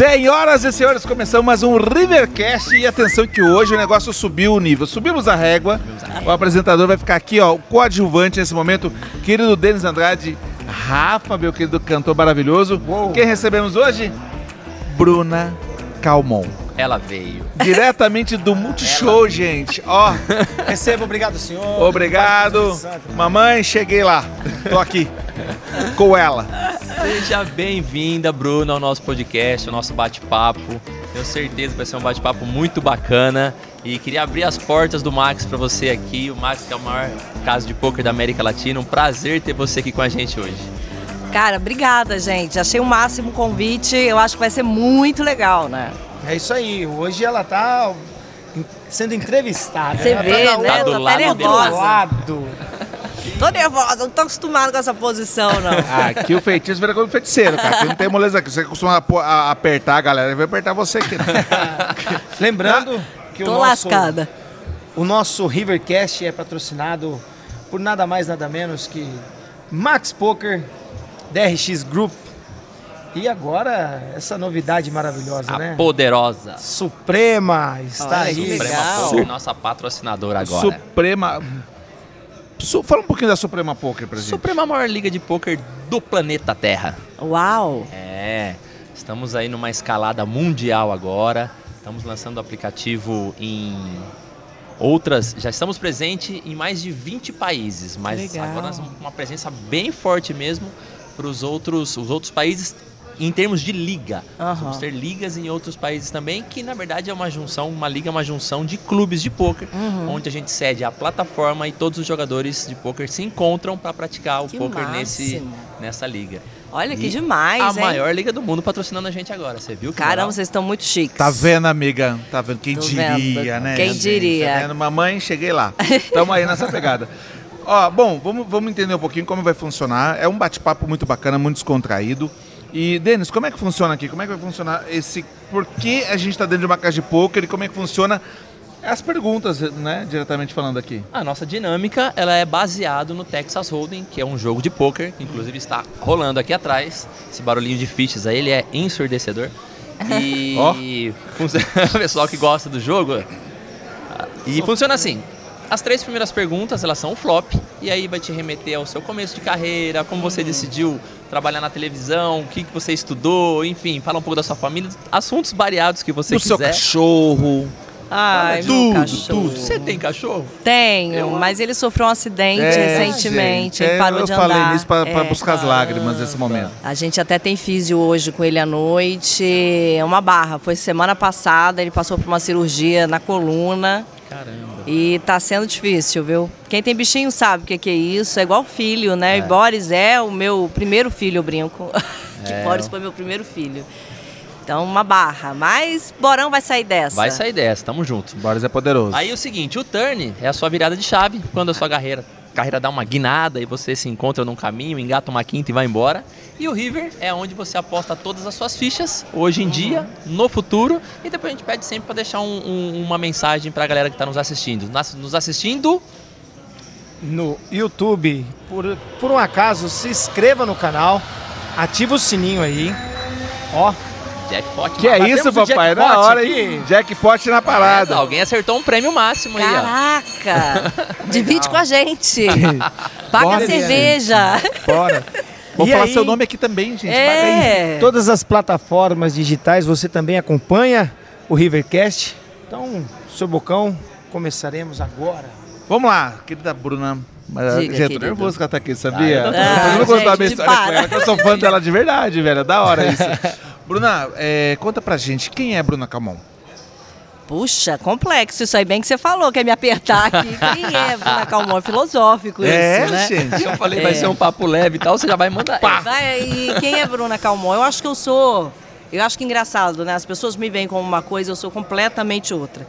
Senhoras e senhores, começamos mais um Rivercast e atenção que hoje o negócio subiu o nível. Subimos a régua. O apresentador vai ficar aqui, ó, o coadjuvante nesse momento, querido Denis Andrade, Rafa, meu querido cantor maravilhoso. Quem recebemos hoje? Bruna Calmon. Ela veio. Diretamente do Multishow, gente. Ó, Receba, obrigado, senhor. obrigado. Mamãe, cheguei lá. Tô aqui com ela. Seja bem-vinda, Bruna, ao nosso podcast, ao nosso bate-papo. Tenho certeza que vai ser um bate-papo muito bacana. E queria abrir as portas do Max para você aqui. O Max que é o maior caso de poker da América Latina. Um prazer ter você aqui com a gente hoje. Cara, obrigada, gente. Achei o máximo o convite. Eu acho que vai ser muito legal, né? É isso aí. Hoje ela tá sendo entrevistada. Você Ela vê, tá né? Tá Eu do tô lado até dele. do nervosa. lado. Tô nervosa, não tô acostumada com essa posição, não. Aqui o feitiço vira como feiticeiro, cara. Aqui não tem moleza aqui. Você costuma apertar a galera, ele vai apertar você aqui. né? Lembrando que o Tô nosso, lascada. o nosso Rivercast é patrocinado por nada mais, nada menos que Max Poker, DRX Group e agora essa novidade maravilhosa, A né? poderosa Suprema está Olha, aí. Suprema legal. Poker, nossa patrocinadora agora. Suprema. Su- Fala um pouquinho da Suprema Poker pra gente. Suprema maior liga de poker do planeta Terra. Uau! É, estamos aí numa escalada mundial agora. Estamos lançando o aplicativo em outras. Já estamos presentes em mais de 20 países, mas Legal. agora nós uma presença bem forte mesmo para os outros, os outros países em termos de liga. Aham. Vamos ter ligas em outros países também, que na verdade é uma junção, uma liga é uma junção de clubes de poker, Uhum. onde a gente cede a plataforma e todos os jogadores de poker se encontram para praticar o Que poker nesse, nessa liga. Olha que E demais, a hein? maior liga do mundo patrocinando a gente agora, você viu? Que Caramba, vocês estão muito chiques. Tá vendo, amiga? Tá vendo? Quem Tô diria, vendo. né? Quem gente? diria. Tá vendo? Mamãe, cheguei lá. Tamo aí nessa pegada. Ó, bom, vamos, vamos entender um pouquinho como vai funcionar. É um bate-papo muito bacana, muito descontraído. E, Denis, como é que funciona aqui? Como é que vai funcionar esse... Por que a gente tá dentro de uma casa de pôquer e como é que funciona as perguntas, né? Diretamente falando aqui. A nossa dinâmica ela é baseada no Texas Hold'em, que é um jogo de poker, que inclusive está rolando aqui atrás. Esse barulhinho de fichas aí, ele é ensurdecedor. E fun- o pessoal que gosta do jogo. E funciona assim. As três primeiras perguntas, elas são o flop, e aí vai te remeter ao seu começo de carreira, como você decidiu trabalhar na televisão, o que, que você estudou, enfim, fala um pouco da sua família, assuntos variados que você Do seu quiser. cachorro. Ai, Tudo, cachorro. tudo. Você tem cachorro? Tenho, Eu- mas ele sofreu um acidente É, recentemente, gente, ele é, parou eu de falei andar. nisso pra, pra É. buscar as lágrimas nesse momento. A gente até tem físio hoje com ele à noite. É uma barra. Foi semana passada, ele passou por uma cirurgia na coluna. Caramba. E tá sendo difícil, viu? Quem tem bichinho sabe o que, que é isso. É igual filho, né? E Boris é o meu primeiro filho, eu brinco. que É. Boris foi meu primeiro filho. Então, uma barra. Mas Borão vai sair dessa. Vai sair dessa, tamo junto. Boris é poderoso. Aí o seguinte, o turn é a sua virada de chave, quando a sua carreira, carreira dá uma guinada e você se encontra num caminho, engata uma quinta e vai embora. E o river é onde você aposta todas as suas fichas, hoje em dia, no futuro, e depois a gente pede sempre para deixar um- um- uma mensagem pra galera que tá nos assistindo. Nas- Nos assistindo, no YouTube, por, por um acaso, se inscreva no canal, ativa o sininho aí. Ó, jackpot. Que é isso, papai? jackpot Na hora, aqui. hein? Jackpot na parada. Alguém acertou um prêmio máximo aí, ó. Caraca! Divide com a gente. Paga Bora, a cerveja. Bora. Vou E falar aí? seu nome aqui também, gente. Paga aí. É. todas as plataformas digitais você também acompanha o Rivercast. Então, seu Bocão, começaremos agora. Vamos lá, querida Bruna. Mas, Diga, gente, eu tô nervoso que ela tá aqui, sabia? Ah, eu não gostar da minha gente, história com ela, que eu sou fã dela de verdade, velho. É da hora isso. Bruna, é, conta pra gente, quem é Bruna Camon? Puxa, complexo isso aí, bem que você falou, quer me apertar aqui. Quem é Bruna Calmon? É filosófico É, isso, né? gente. Eu falei, vai É. ser um papo leve e tal, você já vai mandar. Vai, e quem é Bruna Calmon? Eu acho que eu sou. Eu acho que é engraçado, né? As pessoas me veem como uma coisa, eu sou completamente outra.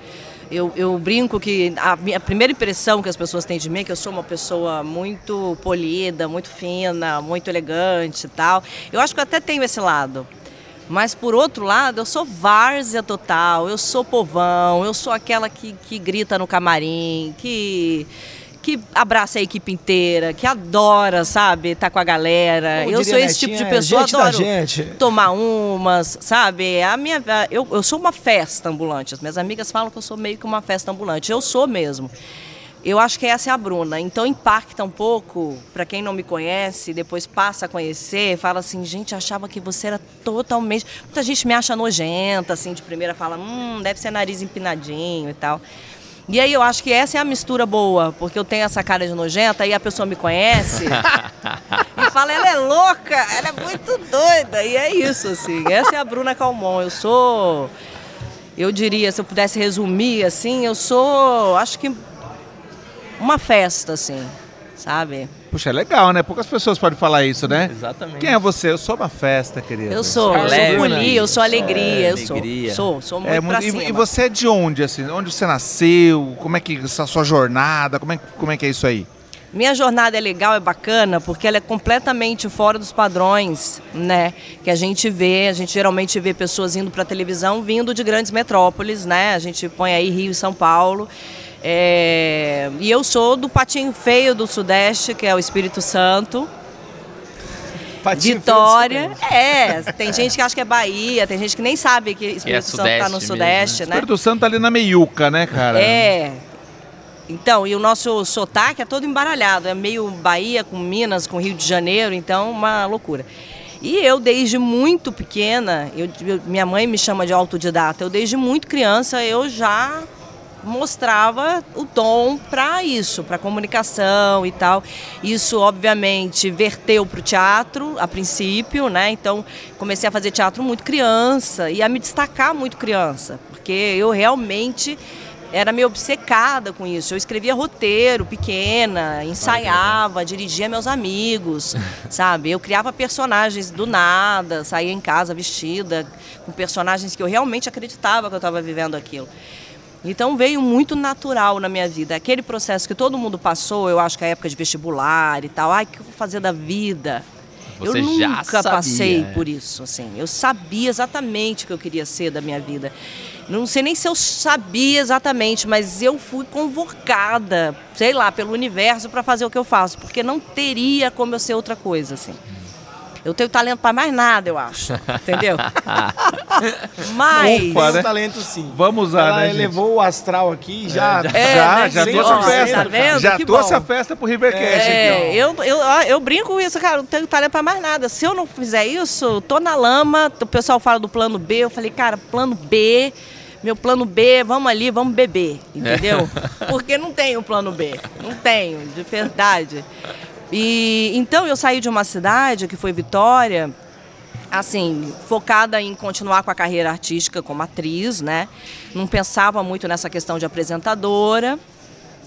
Eu, eu brinco que a, minha, a primeira impressão que as pessoas têm de mim é que eu sou uma pessoa muito polida, muito fina, muito elegante e tal. Eu acho que eu até tenho esse lado. Mas por outro lado, eu sou várzea total, eu sou povão, eu sou aquela que, que grita no camarim, que, que abraça a equipe inteira, que adora, sabe, tá com a galera. Como eu sou esse tipo de pessoa, gente adoro gente. tomar umas, sabe? A minha, eu, eu sou uma festa ambulante. As minhas amigas falam que eu sou meio que uma festa ambulante. Eu sou mesmo. Eu acho que essa é a Bruna. Então impacta um pouco, para quem não me conhece, depois passa a conhecer, fala assim, gente, achava que você era totalmente. Muita gente me acha nojenta, assim, de primeira fala, hum, deve ser nariz empinadinho e tal. E aí eu acho que essa é a mistura boa, porque eu tenho essa cara de nojenta e a pessoa me conhece e fala, ela é louca, ela é muito doida. E é isso, assim. Essa é a Bruna Calmon. Eu sou, eu diria, se eu pudesse resumir, assim, eu sou, acho que uma festa, assim, sabe? Puxa, é legal, né? Poucas pessoas podem falar isso, né? Exatamente. Quem é você? Eu sou uma festa, querida. Eu sou, eu sou folia, eu sou alegria, é, eu sou. alegria. Sou, sou muito É, pra e, e você é de onde, assim? Onde você nasceu? Como é que essa sua jornada? Como é, como é que é isso aí? Minha jornada é legal, é bacana, porque ela é completamente fora dos padrões, né? Que a gente vê, a gente geralmente vê pessoas indo para televisão vindo de grandes metrópoles, né? A gente põe aí Rio e São Paulo. É, E eu sou do patinho feio do Sudeste, que é o Espírito Santo. Patinho Vitória. feio É, tem gente que acha que é Bahia, tem gente que nem sabe que Espírito Santo está no Sudeste Sudeste, mesmo, né? Espírito Santo tá ali na meiuca, né, cara? É. Então, e o nosso sotaque é todo embaralhado. É meio Bahia com Minas, com Rio de Janeiro, então uma loucura. E eu, desde muito pequena, eu- minha mãe me chama de autodidata, eu desde muito criança eu já mostrava o dom para isso, para comunicação e tal. Isso, obviamente, verteu para o teatro a princípio, né? Então, comecei a fazer teatro muito criança e a me destacar muito criança, porque eu realmente era meio obcecada com isso. Eu escrevia roteiro pequena, ensaiava, dirigia meus amigos, sabe? Eu criava personagens do nada, saía em casa vestida com personagens que eu realmente acreditava que eu estava vivendo aquilo. Então veio muito natural na minha vida. Aquele processo que todo mundo passou, eu acho que a época de vestibular e tal, ai, o que eu vou fazer da vida? Você eu já nunca sabia, passei é. por isso, assim. Eu sabia exatamente o que eu queria ser da minha vida. Não sei nem se eu sabia exatamente, mas eu fui convocada, sei lá, pelo universo para fazer o que eu faço, porque não teria como eu ser outra coisa, assim. Eu tenho talento para mais nada, eu acho. Entendeu? Mas Ufa, né? talento sim. Vamos usar, Ela né, gente? elevou o astral aqui já. É, já, né, já trouxe a festa. tá vendo? Já Que trouxe bom. a festa pro Rivercast É, aqui, eu, eu, eu brinco com isso, cara, não tenho talento pra mais nada. Se eu não fizer isso, tô na lama, o pessoal fala do plano B, eu falei, cara, plano B, meu plano B, vamos ali, vamos beber, entendeu? Porque não tenho plano B, não tenho, de verdade. E então eu saí de uma cidade que foi Vitória, assim, focada em continuar com a carreira artística como atriz, né? Não pensava muito nessa questão de apresentadora.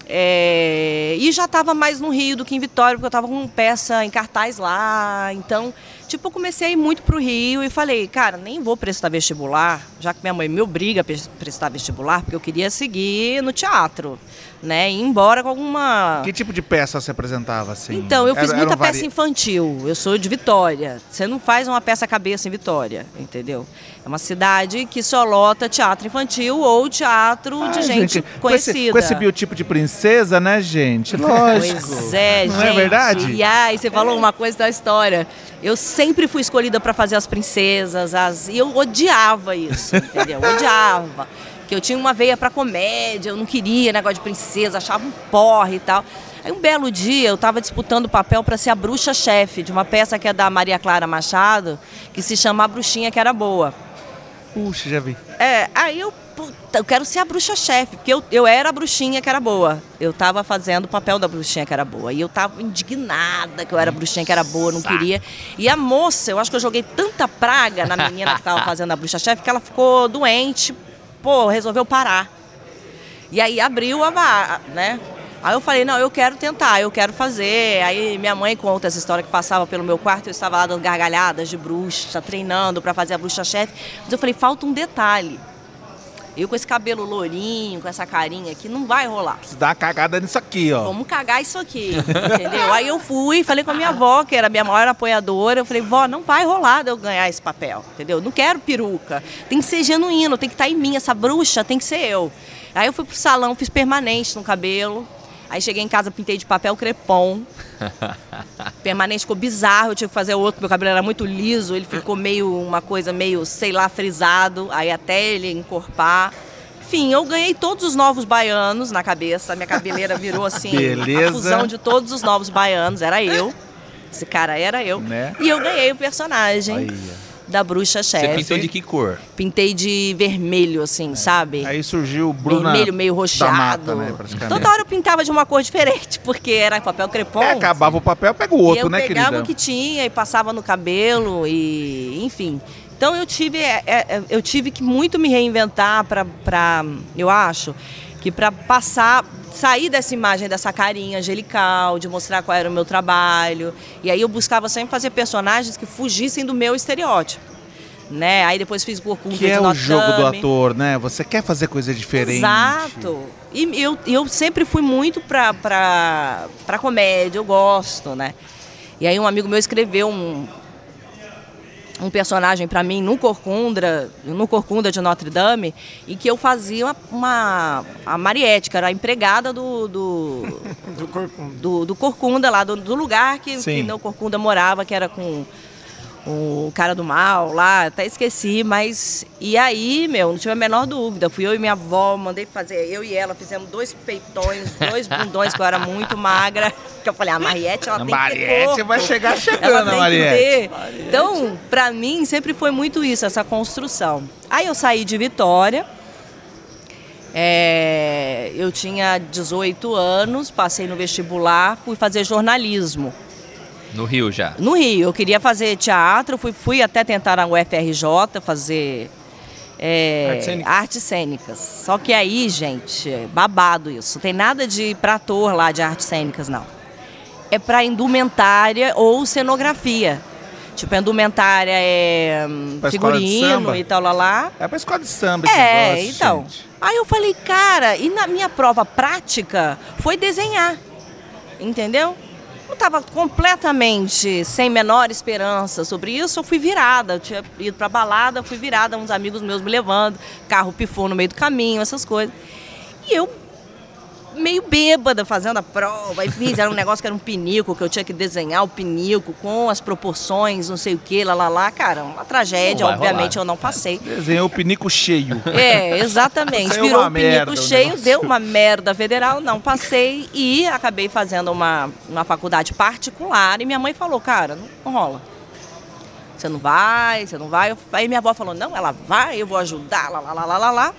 É, e já estava mais no Rio do que em Vitória, porque eu estava com peça em cartaz lá. Então, tipo, eu comecei muito pro Rio e falei, cara, nem vou prestar vestibular, já que minha mãe me obriga a pres- prestar vestibular, porque eu queria seguir no teatro, né? E embora com alguma. Que tipo de peça você apresentava, assim? Então, eu fiz Era- muita eram vari- peça infantil. Eu sou de Vitória. Você não faz uma peça cabeça em Vitória, entendeu? É uma cidade que só lota teatro infantil ou teatro de Ah, gente, com esse- conhecida. Com esse, biotipo de princesa, né, gente? Lógico. Pois é, Não gente. é verdade? E aí, você falou uma coisa da história. Eu sempre fui escolhida para fazer as princesas, as... e eu odiava isso, entendeu? Odiava. Que eu tinha uma veia para comédia, eu não queria negócio de princesa, achava um porre e tal. Aí um belo dia eu estava disputando o papel para ser a bruxa-chefe de uma peça que é da Maria Clara Machado, que se chama A Bruxinha que era boa. Puxa, já vi. É, aí eu, puta, eu quero ser a bruxa-chefe, porque eu, eu era a bruxinha que era boa. Eu tava fazendo o papel da bruxinha que era boa. E eu tava indignada que eu era a bruxinha que era boa, não queria. E a moça, eu acho que eu joguei tanta praga na menina que tava fazendo a bruxa-chefe que ela ficou doente, pô, resolveu parar. E aí abriu a vaga, né? Aí eu falei, não, eu quero tentar, eu quero fazer. Aí minha mãe conta essa história que passava pelo meu quarto, eu estava lá dando gargalhadas de bruxa, treinando para fazer a bruxa-chefe. Mas eu falei, falta um detalhe. Eu com esse cabelo lourinho, com essa carinha aqui, não vai rolar. Você dá uma cagada nisso aqui, ó. Vamos cagar isso aqui, entendeu? Aí eu fui, falei com a minha avó, que era a minha maior apoiadora, eu falei, vó, não vai rolar de eu ganhar esse papel, entendeu? Não quero peruca, tem que ser genuíno, tem que estar em mim, essa bruxa tem que ser eu. Aí eu fui pro salão, fiz permanente no cabelo, Aí cheguei em casa, pintei de papel crepom. Permanente ficou bizarro, eu tive que fazer outro, meu cabelo era muito liso, ele ficou meio uma coisa meio, sei lá, frisado, aí até ele encorpar. Enfim, eu ganhei todos os novos baianos na cabeça, minha cabeleira virou assim, Beleza. a fusão de todos os novos baianos, era eu. Esse cara era eu. Né? E eu ganhei o personagem da bruxa Você chefe. pintou de que cor? Pintei de vermelho, assim, sabe? aí surgiu o Bruna vermelho meio mata, né. Toda hora eu pintava de uma cor diferente, porque era papel crepom. É, acabava o papel, pega o e outro, eu né, pegava querida? o que tinha e passava no cabelo e enfim. Então eu tive, é, é, eu tive que muito me reinventar para, eu acho, que para passar, sair dessa imagem dessa carinha angelical, de mostrar qual era o meu trabalho. E aí eu buscava sempre fazer personagens que fugissem do meu estereótipo. Né? Aí depois fiz Corcunda Que de é o jogo do ator, né? Você quer fazer coisa diferente. Exato. E eu, eu sempre fui muito pra, pra, pra comédia, eu gosto, né? E aí um amigo meu escreveu um, um personagem pra mim no Corcunda, no Corcunda de Notre Dame, e que eu fazia uma, uma a Mariette, que era a empregada do, do, Do corpo. do, do Corcunda lá, do, do lugar que, Sim. que o Corcunda morava, que era com o cara do mal lá, até esqueci, mas. E aí, meu, não tive a menor dúvida. Fui eu e minha avó, mandei fazer, eu e ela fizemos dois peitões, dois bundões, que eu era muito magra. Que eu falei, a Mariette, ela A tem que ter Mariette corpo. vai chegar chegando, a Mariette. ter. Então, pra mim, sempre foi muito isso, essa construção. Aí eu saí de Vitória. é, eu tinha 18 anos, passei no vestibular, fui fazer jornalismo. No Rio já. No Rio, eu queria fazer teatro, fui, fui até tentar na UFRJ fazer é, Artes cênicas. artes cênicas. Só que aí, gente, é babado isso. Não tem nada de pra ator lá de artes cênicas, não. É pra indumentária ou cenografia. Tipo, a indumentária é hum, Pra figurino e tal, lá, lá. É pra escola de samba esse É, negócio, então. gente. Aí eu falei, cara, e na minha prova prática foi desenhar. Entendeu? Eu estava completamente sem menor esperança sobre isso, eu fui virada. Eu tinha ido pra balada, fui virada, uns amigos meus me levando, carro pifou no meio do caminho, essas coisas. E eu meio bêbada fazendo a prova. E fiz, era um negócio que era um pinico, que eu tinha que desenhar o pinico com as proporções, não sei o que, lá, lá, lá. Cara, uma tragédia, obviamente rolar. eu não passei. Desenhou o pinico cheio. É, exatamente. Saiu Virou uma o pinico merda o cheio, negócio. deu uma merda federal, não passei e acabei fazendo uma, uma faculdade particular e minha mãe falou, cara, não, rola. Você não vai, você não vai. Aí minha avó falou, não, ela vai, eu vou ajudar, lá, lá, lá, lá, lá.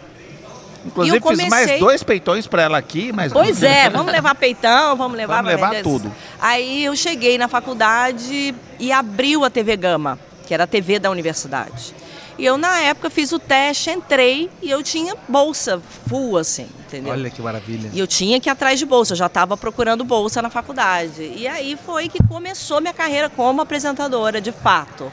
Inclusive, eu fiz mais comecei- dois peitões pra ela aqui, mas Pois é, vamos levar peitão, vamos levar... Vamos levar tudo. Aí eu cheguei na faculdade e abriu a TV Gama, que era a TV da universidade. E eu, na época, fiz o teste, entrei e eu tinha bolsa full, assim, entendeu? Olha que maravilha. E eu tinha que ir atrás de bolsa, eu já estava procurando bolsa na faculdade. E aí foi que começou minha carreira como apresentadora, de fato.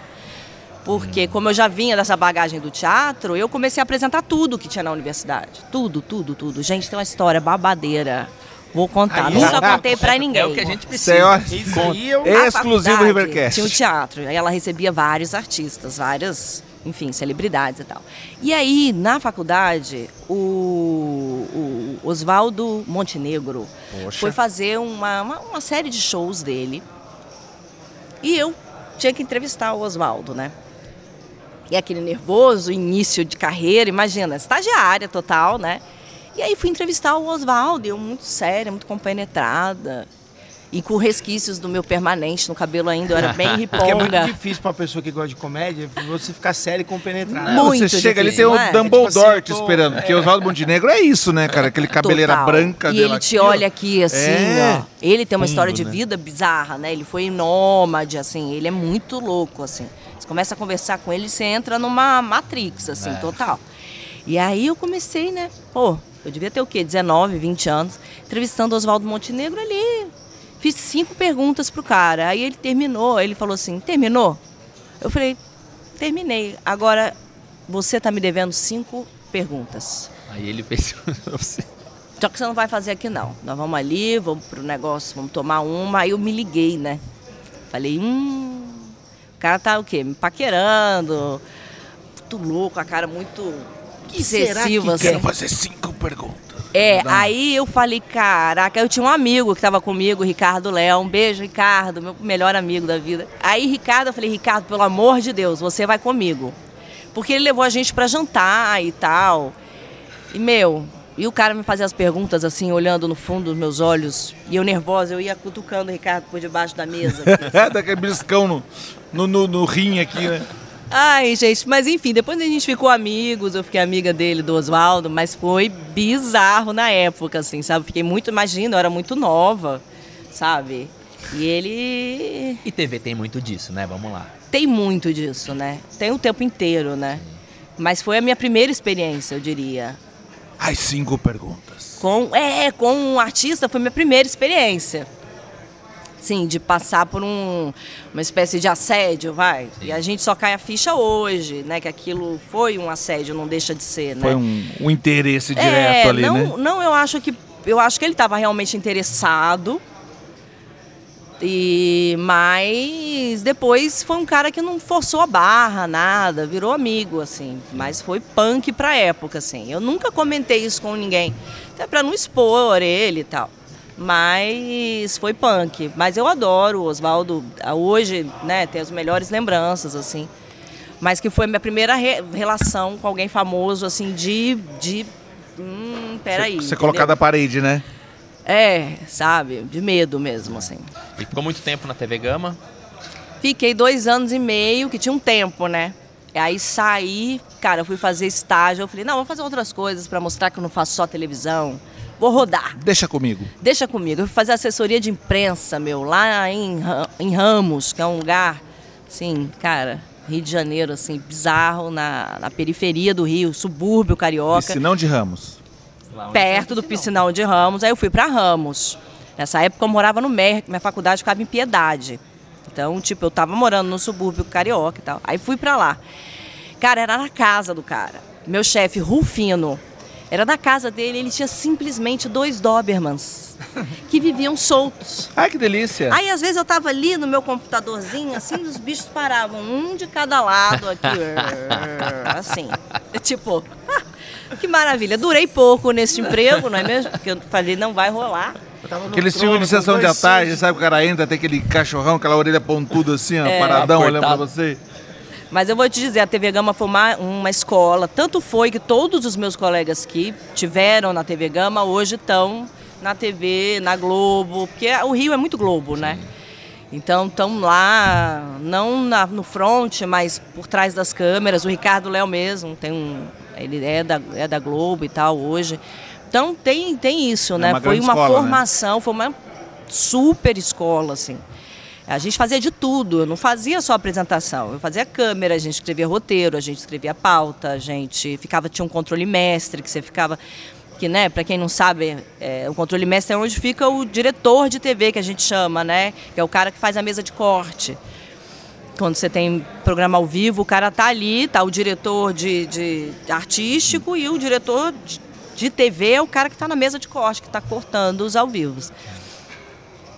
Porque como eu já vinha dessa bagagem do teatro, eu comecei a apresentar tudo que tinha na universidade. Tudo, tudo, tudo. Gente, tem uma história babadeira. Vou contar. Aí, Nunca contei pra ninguém. É o que a gente precisa. Senhora, Isso aí eu... A exclusivo faculdade Rivercast. Tinha o teatro. Aí ela recebia vários artistas, várias, enfim, celebridades e tal. E aí, na faculdade, o, o Oswaldo Montenegro Poxa. foi fazer uma, uma, uma série de shows dele. E eu tinha que entrevistar o Oswaldo, né? E aquele nervoso início de carreira, imagina, estagiária total, né? E aí fui entrevistar o Oswaldo, eu muito séria, muito compenetrada. E com resquícios do meu permanente no cabelo ainda, eu era bem Porque é muito riponga. difícil pra pessoa que gosta de comédia você ficar sério e compenetrado. Não, Muito você chega ali, tem difícil, o é? Dumbledore Tipo assim, te esperando. Porque o Oswaldo Montenegro é isso, né, cara? Aquele cabeleira Total. branca E ele te olha aqui, assim, É. ó. Ele tem uma Fundo, história de né? vida bizarra, né? Ele foi nômade, assim, ele é muito louco, assim. Você começa a conversar com ele, você entra numa Matrix, assim, É. total. E aí eu comecei, né? Pô, eu devia ter o quê? 19, 20 anos, entrevistando o Oswaldo Montenegro ali. Fiz cinco perguntas pro cara. Aí ele terminou, ele falou assim: terminou? Eu falei, terminei. Agora você tá me devendo cinco perguntas. Aí ele fez você. Só que você não vai fazer aqui não. Nós vamos ali, vamos pro negócio, vamos tomar uma. Aí eu me liguei, né? Falei, hum, cara tá o quê? Me paquerando, muito louco, a cara muito Que será excessiva, que assim. Quero fazer cinco perguntas. É, aí eu falei, caraca, eu tinha um amigo que tava comigo, Ricardo Léo. Um beijo, Ricardo, meu melhor amigo da vida. Aí, Ricardo, eu falei, Ricardo, pelo amor de Deus, você vai comigo. Porque ele levou a gente para jantar e tal. E, meu, e o cara me fazia as perguntas assim, olhando no fundo dos meus olhos. E eu nervosa, eu ia cutucando o Ricardo por debaixo da mesa. Daquele briscão no, no, no, no rim aqui, né? Ai, gente, mas enfim, depois a gente ficou amigos, eu fiquei amiga dele, do Oswaldo, mas foi bizarro na época, assim, sabe? Fiquei muito, imagina, eu era muito nova, sabe? E ele. E TV tem muito disso, né? Vamos lá. Tem muito disso, né? Tem o tempo inteiro, né? Mas foi a minha primeira experiência, eu diria. As cinco perguntas. Com, é, com um artista foi minha primeira experiência. Sim, de passar por um, uma espécie de assédio, vai. Sim. E a gente só cai a ficha hoje, né? Que aquilo foi um assédio, não deixa de ser, né? Foi um, um interesse É, direto ali, não, né? Não, eu acho que eu acho que ele estava realmente interessado. E mas depois foi um cara que não forçou a barra, nada, virou amigo assim, mas foi punk pra época assim. Eu nunca comentei isso com ninguém, até para não expor ele e tal. Mas foi punk, mas eu adoro o Oswaldo, hoje, né, tem as melhores lembranças assim. Mas que foi a minha primeira re- relação com alguém famoso assim de de hum, peraí. Você colocar da parede, né? É, sabe? De medo mesmo, assim. E ficou muito tempo na TV Gama. Fiquei dois anos e meio, que tinha um tempo, né? E aí saí, cara, eu fui fazer estágio. Eu falei, não, vou fazer outras coisas pra mostrar que eu não faço só televisão. Vou rodar, Deixa comigo. deixa comigo. Eu fui fazer assessoria de imprensa, meu, lá em, em Ramos, que é um lugar, assim, cara, Rio de Janeiro, assim, bizarro, na, na periferia do Rio, subúrbio carioca. Piscinão de Ramos. perto do piscinão de Ramos. Aí eu fui para Ramos. Nessa época eu morava no MER, minha faculdade ficava em Piedade. Então, tipo, eu tava morando no subúrbio carioca e tal. Aí fui para lá. Cara, era na casa do cara. Meu chefe, Rufino, era da casa dele, ele tinha simplesmente dois Dobermans que viviam soltos. Ai, que delícia. Aí, às vezes, eu tava ali no meu computadorzinho, assim, os bichos paravam, um de cada lado aqui, assim. Tipo, que maravilha. Durei pouco nesse emprego, não é mesmo? Porque eu falei, não vai rolar. Aqueles filmes de sessão de tarde, sabe? O cara entra, tem aquele cachorrão, aquela orelha pontuda assim, ó, É. paradão, olhando pra você. Mas eu vou te dizer, a TV Gama foi uma, uma escola. Tanto foi que todos os meus colegas que tiveram na TV Gama hoje estão na TV, na Globo, porque o Rio é muito Globo, né? Então estão lá, não na- no front, mas por trás das câmeras. O Ricardo Léo mesmo tem um. Ele é da, é da Globo e tal hoje. Então tem, tem isso, É né? uma foi uma escola, né? formação, foi uma super escola, assim. A gente fazia de tudo, eu não fazia só apresentação, eu fazia câmera, a gente escrevia roteiro, a gente escrevia pauta, a gente ficava, tinha um controle mestre, que você ficava, que né, para quem não sabe, é, o controle mestre é onde fica o diretor de TV, que a gente chama, né, que é o cara que faz a mesa de corte. Quando você tem programa ao vivo, o cara tá ali, tá o diretor de, de artístico e o diretor de, de TV é o cara que está na mesa de corte, que está cortando os ao vivos.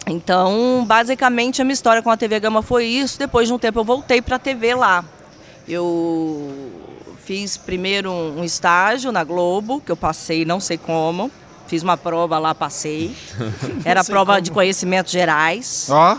Então, basicamente, a minha história com a TV Gama foi isso. Depois de um tempo, eu voltei para a TV lá. Eu fiz primeiro um estágio na Globo, que eu passei não sei como. Fiz uma prova lá, passei. Era prova de conhecimentos gerais. Ó,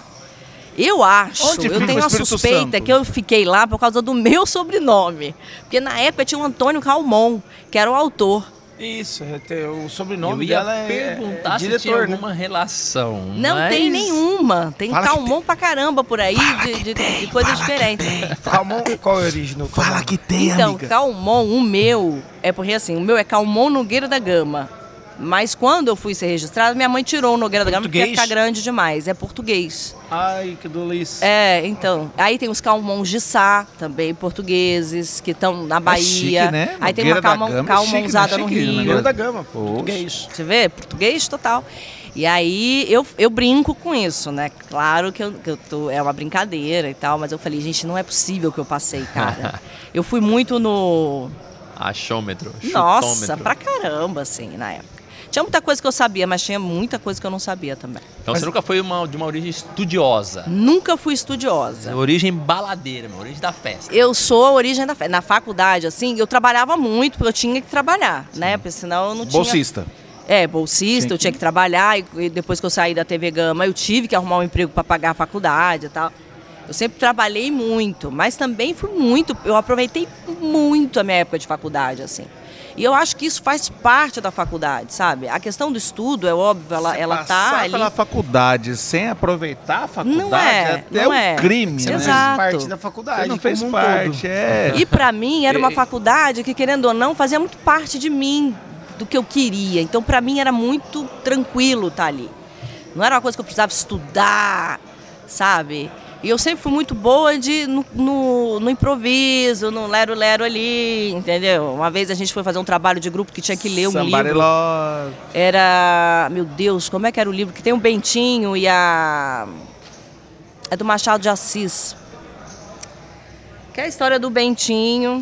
Eu acho, Onde eu tenho a suspeita Santo? que eu fiquei lá por causa do meu sobrenome. Porque na época tinha o Antônio Calmon, que era o autor. Isso, é, tem- o sobrenome eu ia dela é, perguntar é se diretor, tinha né? alguma relação. Não mas- tem nenhuma. Tem Fala Calmon pra caramba por aí, de, de, de coisas diferentes. Calmon, qual é a origem do fala que tem, Então, amiga. Calmon, o meu, é porque assim, o meu é Calmon Nogueira da Gama. Mas quando eu fui ser registrada, minha mãe tirou o Nogueira da Gama porque ia Português? ficar grande demais. É português. Ai, que delícia. É, então. Aí tem os Calmons de Sá, também portugueses, que estão na Bahia. chique, né? Aí tem uma da calmon, Gama é calmon chique, né? no Chique? Rio. Nogueira da Gama, Poxa. português. Você vê? Português total. E aí eu, eu brinco com isso, né? Claro que, eu, que eu tô, é uma brincadeira e tal, mas eu falei, gente, não é possível que eu passei, cara. eu fui muito no. Achômetro, Nossa, chutômetro. pra caramba, assim, na época. Tinha muita coisa que eu sabia, mas tinha muita coisa que eu não sabia também. Então você nunca foi uma, de uma origem estudiosa. Nunca fui estudiosa. Origem baladeira, uma origem da festa. Eu sou a origem da festa. Na faculdade, assim, eu trabalhava muito, porque eu tinha que trabalhar, né? Porque senão eu não tinha. Bolsista. É, bolsista, Tinha eu tinha que trabalhar, e depois que eu saí da TV Gama, eu tive que arrumar um emprego para pagar a faculdade e tal. Eu sempre trabalhei muito, mas também fui muito, eu aproveitei muito a minha época de faculdade, assim. E eu acho que isso faz parte da faculdade, sabe? A questão do estudo, é óbvio, ela, Você ela passar tá ali. pela faculdade sem aproveitar a faculdade Não é, até não um é. crime, Você né? não fez parte da faculdade. Você não fez como um parte, todo. é. E pra mim era uma faculdade que, querendo ou não, fazia muito parte de mim, do que eu queria. Então, pra mim era muito tranquilo estar ali. Não era uma coisa que eu precisava estudar, sabe? E eu sempre fui muito boa de, no, no, no improviso, no lero-lero ali, entendeu? Uma vez a gente foi fazer um trabalho de grupo que tinha que ler um Somebody livro. love. Era. Meu Deus, como é que era o livro? Que tem o Bentinho e a. É do Machado de Assis. Que é a história do Bentinho.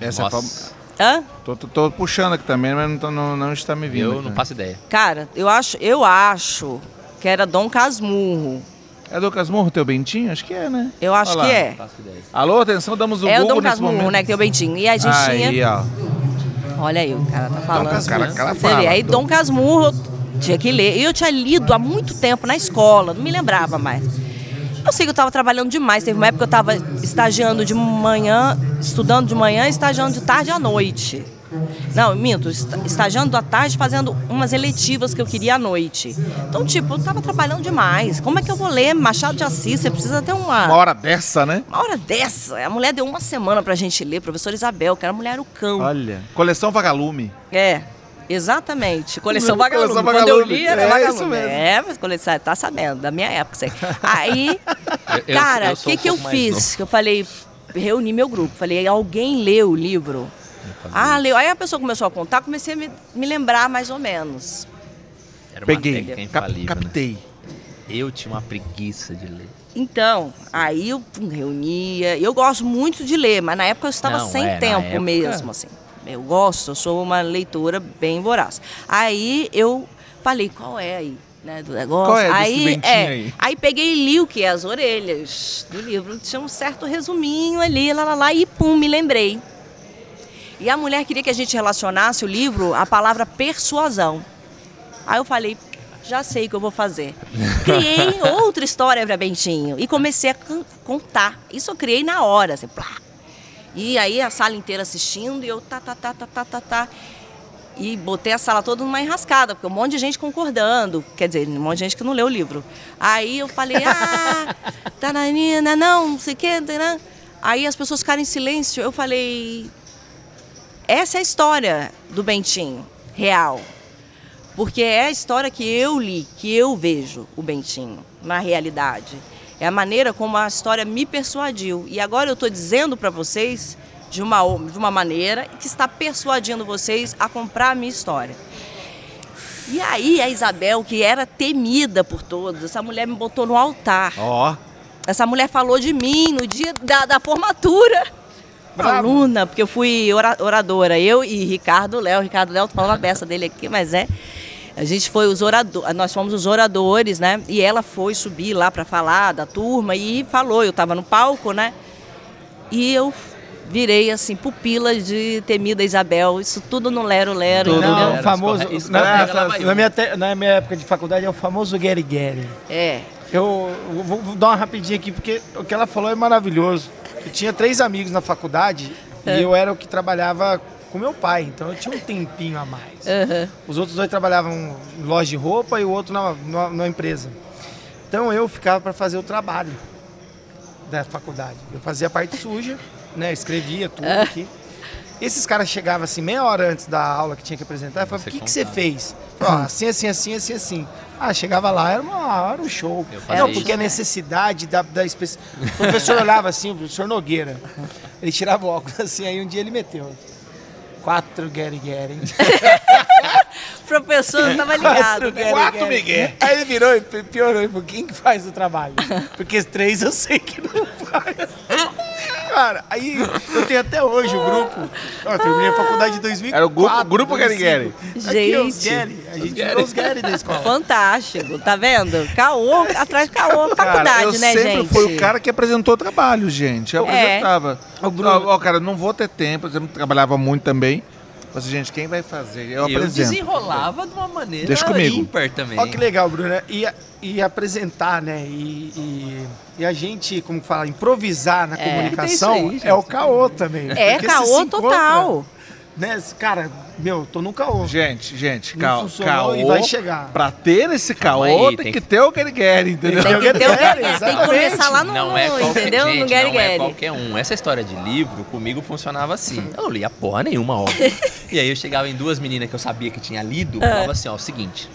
Essa é Nossa, fam- Hã? tô, tô- tô puxando aqui também, mas não, tô- não, não está me vindo. eu aqui. não faço ideia. Cara, eu acho, eu acho que era Dom Casmurro. É do Casmurro teu Bentinho? Acho que é, né? Eu acho que é. Alô, atenção, damos o É o Google Dom nesse Casmurro, momento. né? Que tem o Bentinho. E a gente Aí, tinha. ó. Olha aí, o cara tá falando. Casmurro. Cara, cara Você fala, vê, Aí Dom- Dom Casmurro tinha que ler. E eu tinha lido há muito tempo na escola, não me lembrava mais. Eu sei que eu estava trabalhando demais. Teve uma época que eu estava estagiando de manhã, estudando de manhã e estagiando de tarde à noite. Não, minto, esta- estagiando à tarde, fazendo umas eletivas que eu queria à noite. Então, tipo, eu estava trabalhando demais. Como é que eu vou ler Machado de Assis? Você precisa ter uma. Uma hora dessa, né? Uma hora dessa, a mulher deu uma semana pra gente ler, professora Isabel, que era a mulher o cão. Olha. Coleção Vagalume. É, exatamente. Coleção Coleção Vagalume. Quando eu Vagalume. li, era É, Vagalume. isso mesmo. É, mas coleção, tá sabendo, da minha época isso aí. Eu- cara, o que um que eu fiz? novo. Que eu falei, reuni meu grupo, falei, alguém leu o livro? Ah, leu. Aí a pessoa começou a contar, comecei a me, me lembrar mais ou menos. Era uma Peguei. Cap- né? captei. Eu tinha uma preguiça de ler. Então, aí eu pum, reunia. Eu gosto muito de ler, mas na época eu estava Não, sem é, tempo época- mesmo, assim. Eu gosto, eu sou uma leitora bem voraz. Aí eu falei, qual é aí? Né, do negócio. Qual é aí, é, aí? aí peguei e li o que? As orelhas do livro. Tinha um certo resuminho ali, lá, lá, lá, e pum, me lembrei. E a mulher queria que a gente relacionasse o livro à palavra persuasão. Aí eu falei, já sei o que eu vou fazer. Criei outra história para Bentinho e comecei a contar. Isso eu criei na hora, assim, plá. E aí a sala inteira assistindo e eu tá, tá, tá, tá, tá, tá, tá. E botei a sala toda numa enrascada, porque um monte de gente concordando. Quer dizer, um monte de gente que não leu o livro. Aí eu falei, ah, tananina, não, não sei o quê. tanã. Aí as pessoas ficaram em silêncio. Eu falei, essa é a história do Bentinho, real. Porque é a história que eu li, que eu vejo o Bentinho na realidade. É a maneira como a história me persuadiu. E agora eu estou dizendo para vocês de uma, de uma maneira que está persuadindo vocês a comprar a minha história. E aí a Isabel, que era temida por todos, essa mulher me botou no altar. Ó. Essa mulher falou de mim no dia da, da formatura. Bravo. Aluna, porque eu fui ora- oradora. Eu e Ricardo Léo. Ricardo Léo, tô falando a beça dele aqui, mas é. A gente foi os oradores, nós fomos os oradores, né? E ela foi subir lá para falar da turma e falou. Eu tava no palco, né? E eu virei assim, pupila de temida Isabel. Isso tudo no Lero Lero, Tudo? Não, famoso. isso na, na- na minha te- na minha época de faculdade é o famoso Gary Gary. É. Eu vou, vou dar uma rapidinha aqui, porque o que ela falou é maravilhoso. Eu tinha três amigos na faculdade É. e eu era o que trabalhava com meu pai, então eu tinha um tempinho a mais. Aham. Os outros dois trabalhavam em loja de roupa e o outro na, na, na empresa. Então eu ficava para fazer o trabalho da faculdade. Eu fazia a parte suja, né? Escrevia tudo É. aqui. Esses caras chegavam assim, meia hora antes da aula que tinha que apresentar, eu falava, o que, que você fez? Eu falava, "Ó, assim, assim, assim, assim, assim. Ah, chegava lá, era, uma, era um show. Não, isso. porque a necessidade da, da especi... O professor olhava assim, o professor Nogueira. Ele tirava o óculos assim, aí um dia ele meteu. Quatro Gary Gary. O professor não tava ligado. né? Quatro Miguel. Aí ele virou e pi- piorou. Quem que faz o trabalho? Porque três eu sei que não faz. Cara, aí eu tenho até hoje o grupo. Ó, eu terminei a faculdade em 2004. Era o grupo- grupo Gary 2005. Aqui, ó, os Gente. Gary. A gente virou os Gary da escola. Fantástico, tá vendo? Caô, atrás de caô, Cara, faculdade, eu né, sempre gente? fui o cara que apresentou trabalho, gente. Eu É. apresentava. O Bruno- Ó, ó, cara, não vou ter tempo, eu sempre trabalhava muito também. Assim, gente, quem vai fazer? Eu, Eu apresento. desenrolava de uma maneira Deixa comigo. ímpar também. Olha que legal, Bruno. E, e apresentar, né? E, e, e a gente, como que fala, improvisar na É. comunicação aí, é o caô também. É, Porque caô se encontra, total. Né? Cara, meu, tô no caô. Gente, gente, Não ca funcionou caô. e vai chegar. Pra ter esse caô, aí, tem, tem que que- ter o que ele quer, entendeu? Tem que, ter o É, tem que começar lá no, Não é qualquer, entendeu? gente, no Gary não é Gary. qualquer um. Essa história de livro, comigo funcionava assim. Eu não lia porra nenhuma, óbvio. e aí eu chegava em duas meninas que eu sabia que tinha lido, É. falava assim, ó, o seguinte...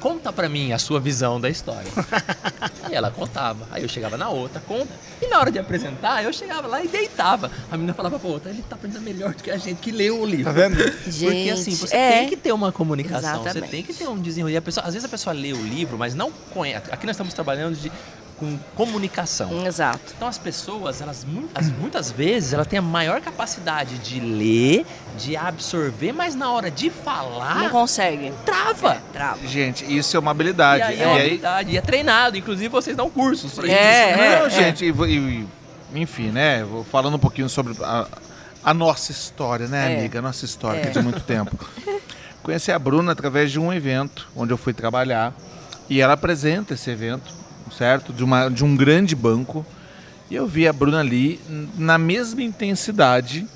Conta pra mim a sua visão da história. e ela contava. Aí eu chegava na outra, conta. E na hora de apresentar, eu chegava lá e deitava. A menina falava pra outra, ele tá aprendendo melhor do que a gente que leu o livro. Tá vendo? Porque assim, Gente, você é. tem que ter uma comunicação, você Exatamente. tem que ter um desenrolar. E a pessoa- Às vezes a pessoa lê o livro, mas não conhece. Aqui nós estamos trabalhando de, com comunicação. Exato. Então as pessoas, elas mu- as- muitas vezes, ela tem a maior capacidade de ler, de absorver, mas na hora de Não falar, consegue. trava. Trava. Gente, isso é uma E habilidade. aí E é uma aí, habilidade, e é treinado, inclusive vocês dão cursos pra É, isso. é. Não, gente, e, e- enfim, né? vou Falando um pouquinho sobre a, a nossa história, né, É. amiga? A nossa história, que é É. de muito tempo. Conheci a Bruna através de um evento onde eu fui trabalhar e ela apresenta esse evento, certo? De, uma, de um grande banco. E eu vi a Bruna ali na mesma intensidade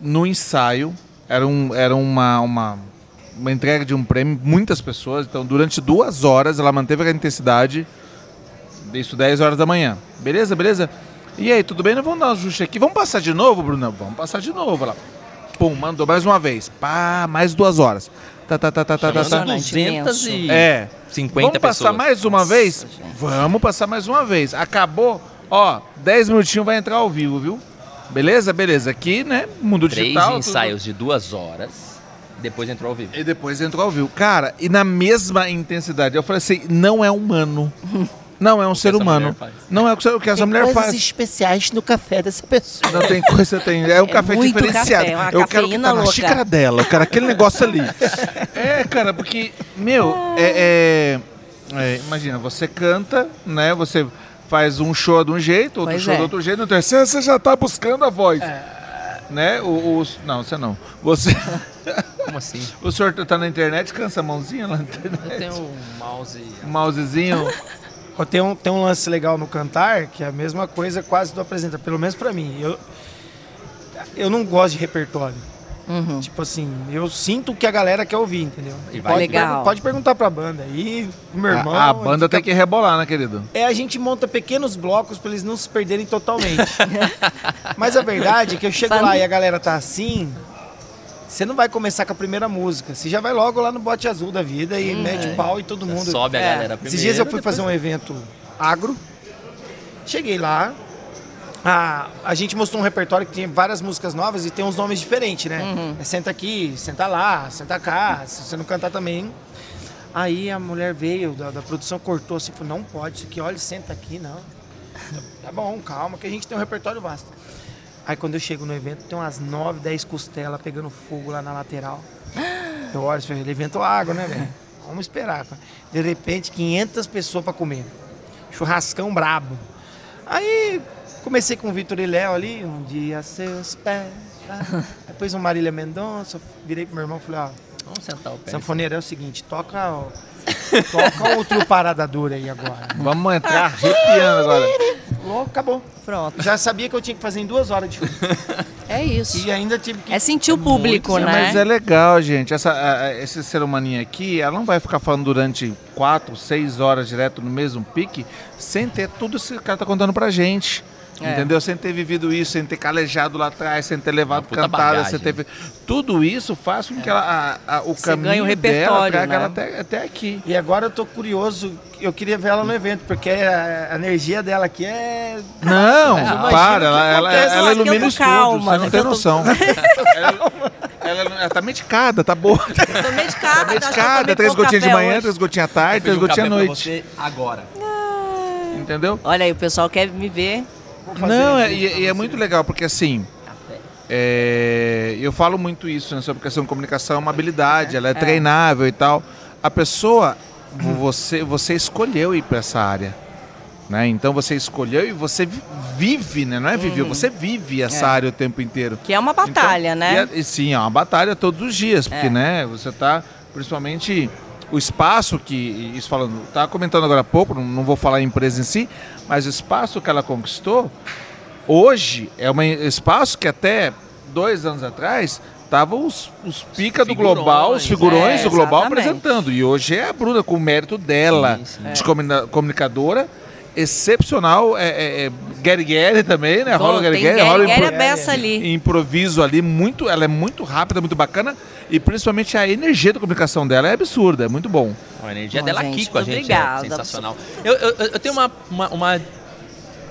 no ensaio. Era, um, era uma, uma, uma entrega de um prêmio, muitas pessoas. Então, durante duas horas, ela manteve a intensidade. Isso 10 horas da manhã. Beleza, beleza? E aí, tudo bem? Nós vamos dar um ajuste aqui. Vamos passar de novo, Bruna? Vamos passar de novo lá. Pum, mandou mais uma vez. Pá, mais duas horas. Tá, tá, tá, tá, tá, tá, tá. Chamando Impressionante, 250 É. 50 Vamos passar mais uma vez? Vamos passar mais uma vez. Acabou. Ó, 10 minutinhos vai entrar ao vivo, viu? Beleza? Beleza. Aqui, né? Mundo Três digital. tudo- ensaios de duas horas, depois entrou ao vivo. E depois entrou ao vivo. Cara, e na mesma intensidade. Eu falei assim: não é humano. Não é um ser humano. Não é o que essa mulher coisas faz. especiais no café dessa pessoa. Não tem coisa, tem. É um É café muito diferenciado. café, uma eu quero que tá na xícara dela. Eu quero aquele negócio ali. É, cara, porque, meu, é, é- é, Imagina, você canta, né? Você faz um show de um jeito, outro Pois show é. de outro jeito, no terceiro você já tá buscando a voz. Né? O, o- não, você não. Você. Como assim? o senhor tá na internet, cansa a mãozinha lá na internet. Eu tenho um mouse. Um mousezinho. Tem um, tem um lance legal no cantar, que é a mesma coisa quase do apresenta, pelo menos pra mim. Eu, eu não gosto de repertório. Uhum. Tipo assim, eu sinto o que a galera quer ouvir, entendeu? E vai- pode, Legal. pergun- pode perguntar pra banda. E o meu irmão. a, a banda fica- tem que rebolar, né, querido? É, a gente monta pequenos blocos pra eles não se perderem totalmente. Mas a verdade é que eu chego lá e a galera tá assim. Você não vai começar com a primeira música. Você já vai logo lá no bote azul da vida e mete pau e todo mundo. Sobe a É. galera primeiro. Esses dias eu fui depois- fazer um evento agro. Cheguei lá. A, a gente mostrou um repertório que tinha várias músicas novas e tem uns nomes diferentes, né? É senta aqui, senta lá, senta cá, se você não cantar também. Aí a mulher veio da, da produção, cortou assim, falou, não pode isso aqui, olha, senta aqui, não. Tá bom, calma, que a gente tem um repertório vasto. Aí quando eu chego no evento, tem umas 9, 10 costelas pegando fogo lá na lateral. Eu olho, e falei, ele inventou água, né, velho? Vamos esperar. De repente, 500 pessoas para comer. Churrascão brabo. Aí comecei com o Vitor e Léo ali, um dia seus pés. tá? Depois um Marília Mendonça, virei pro meu irmão e falei, ó, Vamos sentar o pé. sanfoneiro é o seguinte, toca, ó, toca outro parada dura aí agora. Vamos entrar arrepiando agora. Falou, acabou. Pronto. Já sabia que eu tinha que fazer em duas horas de show. É isso. E ainda tive que É sentir o público, Sim, né? Mas é legal, gente. Essa, a- esse ser humaninho aqui, ela não vai ficar falando durante quatro, seis horas direto no mesmo pique, sem ter tudo isso que o cara tá contando pra gente. É. Entendeu? Sem ter vivido isso, sem ter calejado lá atrás, sem ter levado cantada, bagagem. sem ter. Tudo isso faz com que ela, a- a- o Você caminho ganha o dela repertório, traga né? ela até, até aqui. E agora eu tô curioso, eu queria ver ela no evento, porque a, a energia dela aqui é. Não, imagina para, ela, ela, ela ilumina tô o estúdio, calma, você não né, tem tô- noção. ela, ela, ela tá medicada, tá boa. Tô medicada, Tá medicada, três gotinhas de manhã, três gotinhas à tarde, três um gotinhas à noite. você agora. Entendeu? Olha aí, o pessoal quer me ver. Não, é, e, é você. muito legal, porque assim. é, eu falo muito isso né, sobre questão de comunicação, é uma habilidade, ela é, treinável e tal. A pessoa, vo- você, você escolheu ir para essa área. Né? Então você escolheu e você vi- vive, né? Não é viveu, você vive essa É. área o tempo inteiro. Que é uma batalha, Então, né? e é- e sim, é uma batalha todos os dias, porque É. né, você tá, principalmente o espaço que, isso falando, tá comentando agora há pouco, não, não vou falar a empresa em si, mas o espaço que ela conquistou, hoje é um espaço que até dois anos atrás estavam os, os pica do figurões, global, os figurões é, do global apresentando. E hoje é a Bruna, com o mérito dela, Sim, sim. de comuna- comunicadora, excepcional, é, é, é Gary Gary também, né? Pô, Rola Gary tem Gary, Gary rola Gary impro- é beça ali. improviso ali, muito, ela é muito rápida, muito bacana e principalmente a energia da comunicação dela é absurda, é muito bom. A energia Bom, dela gente, aqui com a muito gente obrigada. é sensacional. Eu, eu, eu tenho uma, uma, uma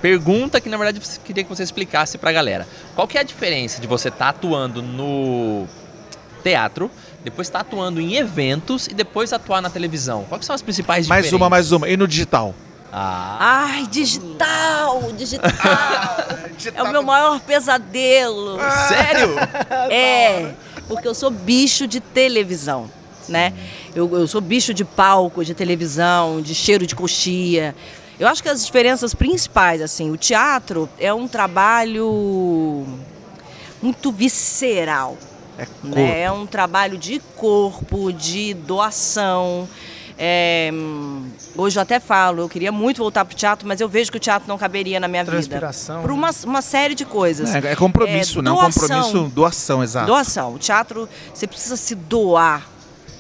pergunta que, na verdade, eu queria que você explicasse pra galera. Qual que é a diferença de você estar atuando no teatro, depois estar atuando em eventos e depois atuar na televisão? Quais são as principais Mais diferenças? uma, mais uma. E no digital? Ah, Ai, digital, digital. é o meu maior pesadelo. sério? É, porque eu sou bicho de televisão, né? Eu, eu sou bicho de palco, de televisão, de cheiro de coxia. Eu acho que as diferenças principais, assim, o teatro é um trabalho muito visceral. É né? É um trabalho de corpo, de doação. É, hoje eu até falo, eu queria muito voltar para o teatro, mas eu vejo que o teatro não caberia na minha vida. Por uma, uma série de coisas. É, é compromisso, É, né? Um doação. compromisso, doação, exato. Doação. O teatro, você precisa se doar,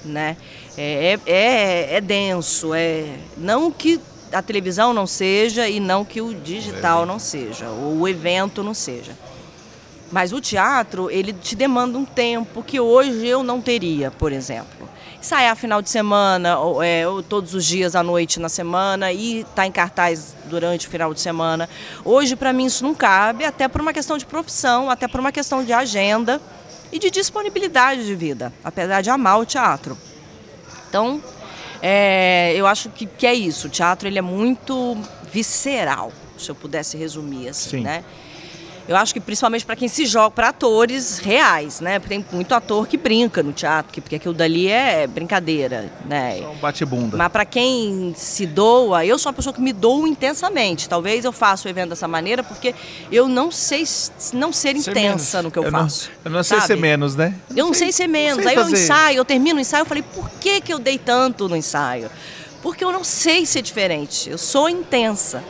né? É, é, é, é denso, é... Não que a televisão não seja e não que o digital não seja, ou o evento não seja. Mas o teatro, ele te demanda um tempo que hoje eu não teria, por exemplo. Ensaiar final de semana, ou, é, ou todos os dias à noite na semana, e estar em cartaz durante o final de semana. Hoje, para mim, isso não cabe, até por uma questão de profissão, até por uma questão de agenda e de disponibilidade de vida, apesar de amar o teatro. Então, é, eu acho que, que é isso. O teatro ele é muito visceral, se eu pudesse resumir assim, Sim. né? Eu acho que principalmente para quem se joga, para atores reais, né? Porque tem muito ator que brinca no teatro, que- porque aquilo dali é brincadeira, né? Só um bate-bunda. Mas para quem se doa, eu sou uma pessoa que me dou intensamente. Talvez eu faça o evento dessa maneira porque eu não sei não ser Ser intensa menos. no que eu, eu, não, faço. eu não sei sabe? ser menos, né? Eu não sei ser menos. sei Aí eu fazer. ensaio, eu termino o ensaio, eu falei, por que, que eu dei tanto no ensaio? Porque eu não sei ser diferente. Eu sou intensa.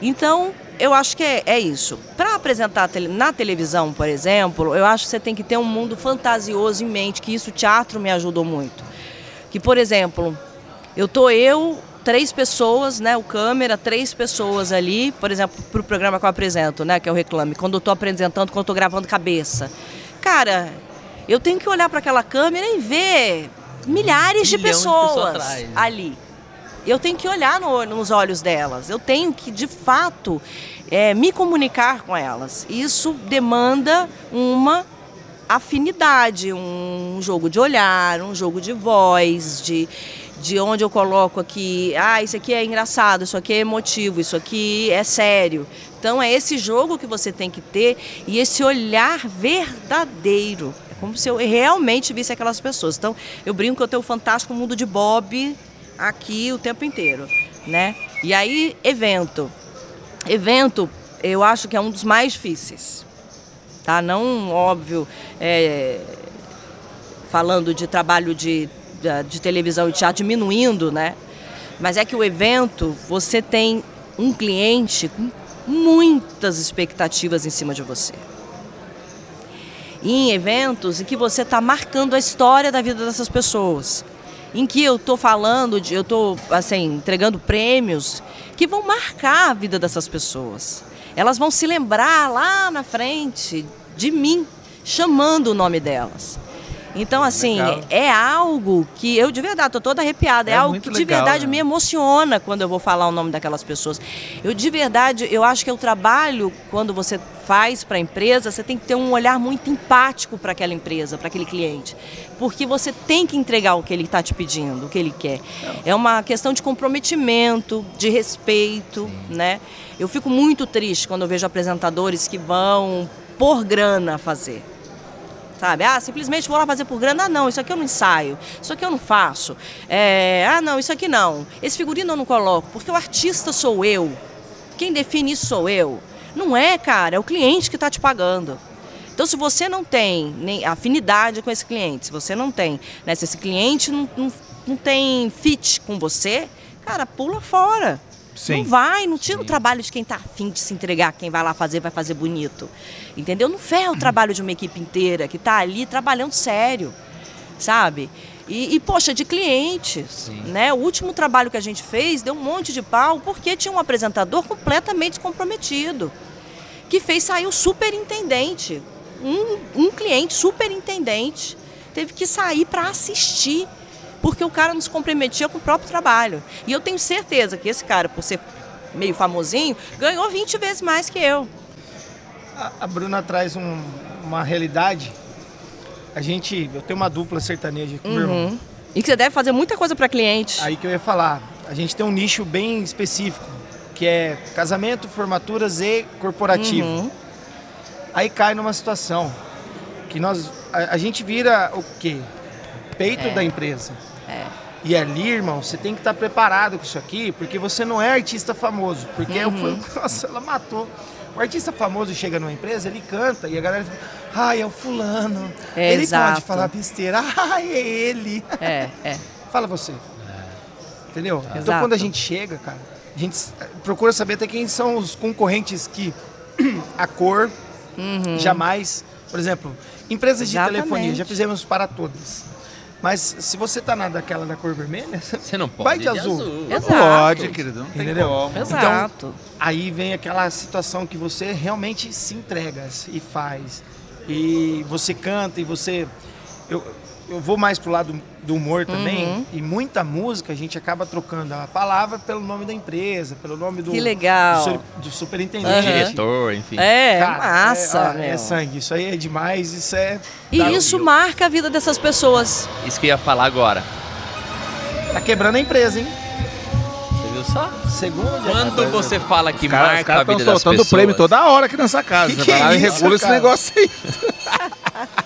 Então, eu acho que é, é isso. Para apresentar na televisão, por exemplo, eu acho que você tem que ter um mundo fantasioso em mente, que isso o teatro me ajudou muito. Que, por exemplo, eu tô eu, três pessoas, né, o câmera, três pessoas ali, por exemplo, para o programa que eu apresento, né, que é o Reclame, quando eu tô apresentando, quando eu tô gravando cabeça. Cara, eu tenho que olhar para aquela câmera e ver milhares de milhão de pessoas atrás, né? ali. Eu tenho que olhar no- nos olhos delas. Eu tenho que, de fato, é, me comunicar com elas. Isso demanda uma afinidade, um jogo de olhar, um jogo de voz, de, de onde eu coloco aqui, ah, isso aqui é engraçado, isso aqui é emotivo, isso aqui é sério. Então é esse jogo que você tem que ter e esse olhar verdadeiro. É como se eu realmente visse aquelas pessoas. Então eu brinco que eu tenho o fantástico mundo de Bob aqui o tempo inteiro, né? E aí, evento. Evento, eu acho que é um dos mais difíceis tá? Não, óbvio, é, falando de trabalho de, de televisão e teatro diminuindo, né? Mas é que o evento, você tem um cliente com muitas expectativas em cima de você. E em eventos em que você está marcando a história da vida dessas pessoas. Em que eu estou falando, de, eu estou assim, entregando prêmios que vão marcar a vida dessas pessoas. Elas vão se lembrar lá na frente de mim, chamando o nome delas. Então, assim, Legal. é algo que eu de verdade estou toda arrepiada. É, É algo que de legal, verdade né? me emociona quando eu vou falar o nome daquelas pessoas. Eu de verdade, eu acho que o trabalho quando você faz para a empresa, você tem que ter um olhar muito empático para aquela empresa, para aquele cliente, porque você tem que entregar o que ele está te pedindo, o que ele quer. É uma questão de comprometimento, de respeito, né? Eu fico muito triste quando eu vejo apresentadores que vão por grana fazer. Sabe? Ah, simplesmente vou lá fazer por grana. Ah, não, isso aqui eu não ensaio. Isso aqui eu não faço. É, ah, não, isso aqui não. Esse figurino eu não coloco, porque o artista sou eu. quem define isso sou eu. Não é, cara, é o cliente que está te pagando. Então, se você não tem nem afinidade com esse cliente, se você não tem, né, se esse cliente não, não, não tem fit com você, cara, pula fora. Sim. Não vai, não tira o trabalho de quem está afim de se entregar, quem vai lá fazer, vai fazer bonito. Entendeu? Não ferra o trabalho de uma equipe inteira que está ali trabalhando sério, sabe? E, e, poxa, de clientes, né? O último trabalho que a gente fez deu um monte de pau porque tinha um apresentador completamente comprometido, que fez sair o superintendente, um, um cliente superintendente, teve que sair para assistir porque o cara não se comprometia com o próprio trabalho. E eu tenho certeza que esse cara, por ser meio famosinho, ganhou 20 vezes mais que eu. A, a Bruna traz um- uma realidade. A gente, eu tenho uma dupla sertaneja com o meu irmão. Uhum. E que você deve fazer muita coisa para cliente. Aí que eu ia falar, a gente tem um nicho bem específico, que é casamento, formaturas e corporativo. Uhum. Aí cai numa situação que nós a, a gente vira o quê? Peito É. da empresa. E ali, irmão, você tem que estar preparado com isso aqui, porque você não é artista famoso. Porque eu fui, Uhum. nossa, ela matou. O artista famoso chega numa empresa, ele canta e a galera fica, ai, é o fulano. É, ele exato. pode falar besteira, ai, é ele. É, é. Fala você. Entendeu? Então quando a gente chega, cara, a gente procura saber até quem são os concorrentes que a cor jamais. Por exemplo, empresas de Uhum. Exatamente. telefonia, já fizemos para todas. Mas se você tá na daquela da cor vermelha, Você não pode Vai ir de azul. Exato. Pode, querido. Não tem Entendeu? como. Exato. aí vem aquela situação que você realmente se entrega e faz. E você canta e você. Eu, eu vou mais pro lado do humor também. Uhum. E muita música a gente acaba trocando a palavra pelo nome da empresa, pelo nome do, Que legal. do, do superintendente. Aham. Diretor, enfim. É, Cara, massa, é, é sangue. Isso aí é demais. Isso é. E isso marca a vida dessas pessoas. Isso que eu ia falar agora. Tá quebrando a empresa, hein? Você viu só? Segundo. Quando você fala que Os caras marca a estão vida das soltando pessoas... prêmio toda hora aqui nessa casa. Que que vai lá é e isso, regula esse cara? negócio aí.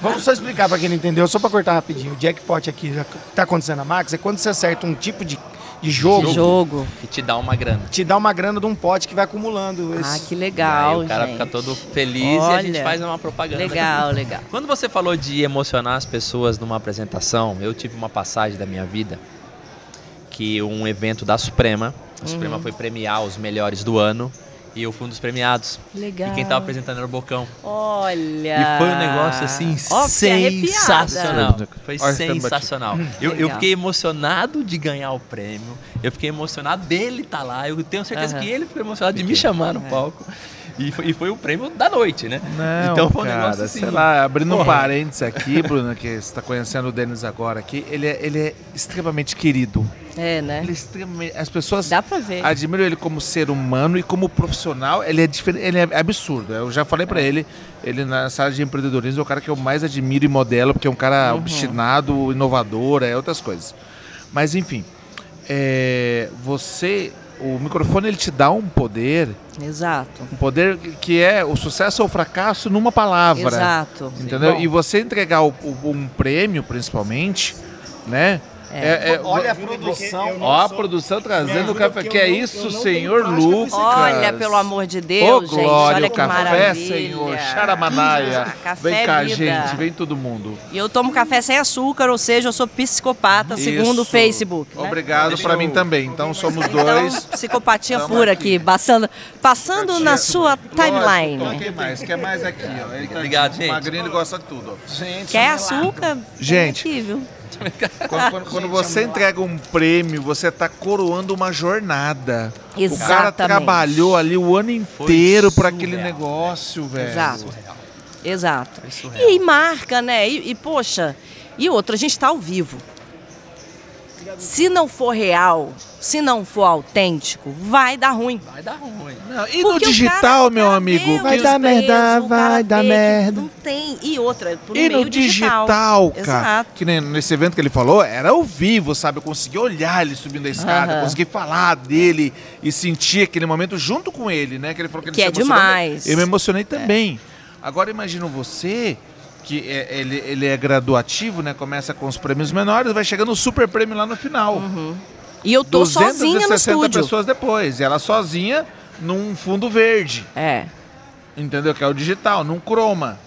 Vamos só explicar pra quem não entendeu, só pra cortar rapidinho. O jackpot aqui, que tá acontecendo na Max, é quando você acerta um tipo de, de jogo, Jogo. Que te dá uma grana. te dá uma grana de um pote que vai acumulando. Ah, esse- que Aí legal, o cara gente. fica todo feliz e a gente Olha, faz uma propaganda. Legal, legal. Quando você falou de emocionar as pessoas numa apresentação, eu tive uma passagem da minha vida que um evento da Suprema, a Uhum. Suprema foi premiar os melhores do ano e eu fui um dos premiados. Legal. E quem tava apresentando era o Bocão. Olha. E foi um negócio assim arrepiada. sensacional. Foi tá sensacional. Eu, eu fiquei emocionado de ganhar o prêmio. Eu fiquei emocionado dele estar lá. Eu tenho certeza Aham. que ele ficou emocionado de me chamar no palco. E foi, e foi o prêmio da noite, né? Não, então foi um cara, negócio assim. sei lá, abrindo um parênteses aqui, Bruna, que você está conhecendo o Denis agora aqui, ele é, ele é extremamente querido. É, né? Ele é extremamente... As pessoas Dá pra ver. admiram ele como ser humano e como profissional, ele é diferente, ele é absurdo. Eu já falei pra ele, ele na sala de empreendedorismo é o cara que eu mais admiro e modelo, porque é um cara obstinado, inovador, é outras coisas. Mas enfim, é, você, o microfone ele te dá um poder, Exato. um poder que é o sucesso ou o fracasso numa palavra. Exato. Entendeu? Bom. E você entregar o- o- um prêmio, principalmente, né? É. é- Olha a produção. Ó, a produção trazendo o café. Que é isso, senhor Lucas? Olha, pelo amor de Deus, Ô, gente. Glória, Olha o que café, maravilha. senhor. Charamanaia. Ah, café vem cá, vida. gente. Vem todo mundo. E eu tomo café sem açúcar, ou seja, eu sou psicopata, segundo o Isso. Facebook. né? Obrigado pra mim também. Então somos Então, dois. psicopatia Tamo pura aqui. aqui, passando, passando na sua Lógico, timeline. Quer mais? Quer mais aqui, ó. Ele tá Obrigado, aqui. gente. Magrinho, ele gosta de tudo. ó. Gente, Quer isso é açúcar? Gente. Viu? Quando, quando- quando você entrega um prêmio, você tá coroando uma jornada. O cara Exatamente. trabalhou ali o ano inteiro surreal. aquele negócio, velho. Exato. Exato. Surreal. E marca, né? E, e, poxa, e outra, a gente tá ao vivo. Se não for real, se não for autêntico, vai dar ruim. Vai dar ruim. Não, e Porque no digital, cara- meu amigo? Vai dar merda, vai dar que merda. Não tem. E outra, por E meio no digital, cara. Exato. Que nem nesse evento que ele falou, era ao vivo, sabe? Eu consegui olhar ele subindo a escada, consegui falar dele e sentir aquele momento junto com ele, né? Que ele falou que ele Que se é emocionou. demais. Eu me emocionei também. Agora imagina você que é- ele, ele é graduativo, né? Começa com os prêmios menores, vai chegando o super prêmio lá no final. E eu tô sozinha no 260 estúdio. pessoas depois. E ela sozinha num fundo verde, É. entendeu? Que é o digital, num croma.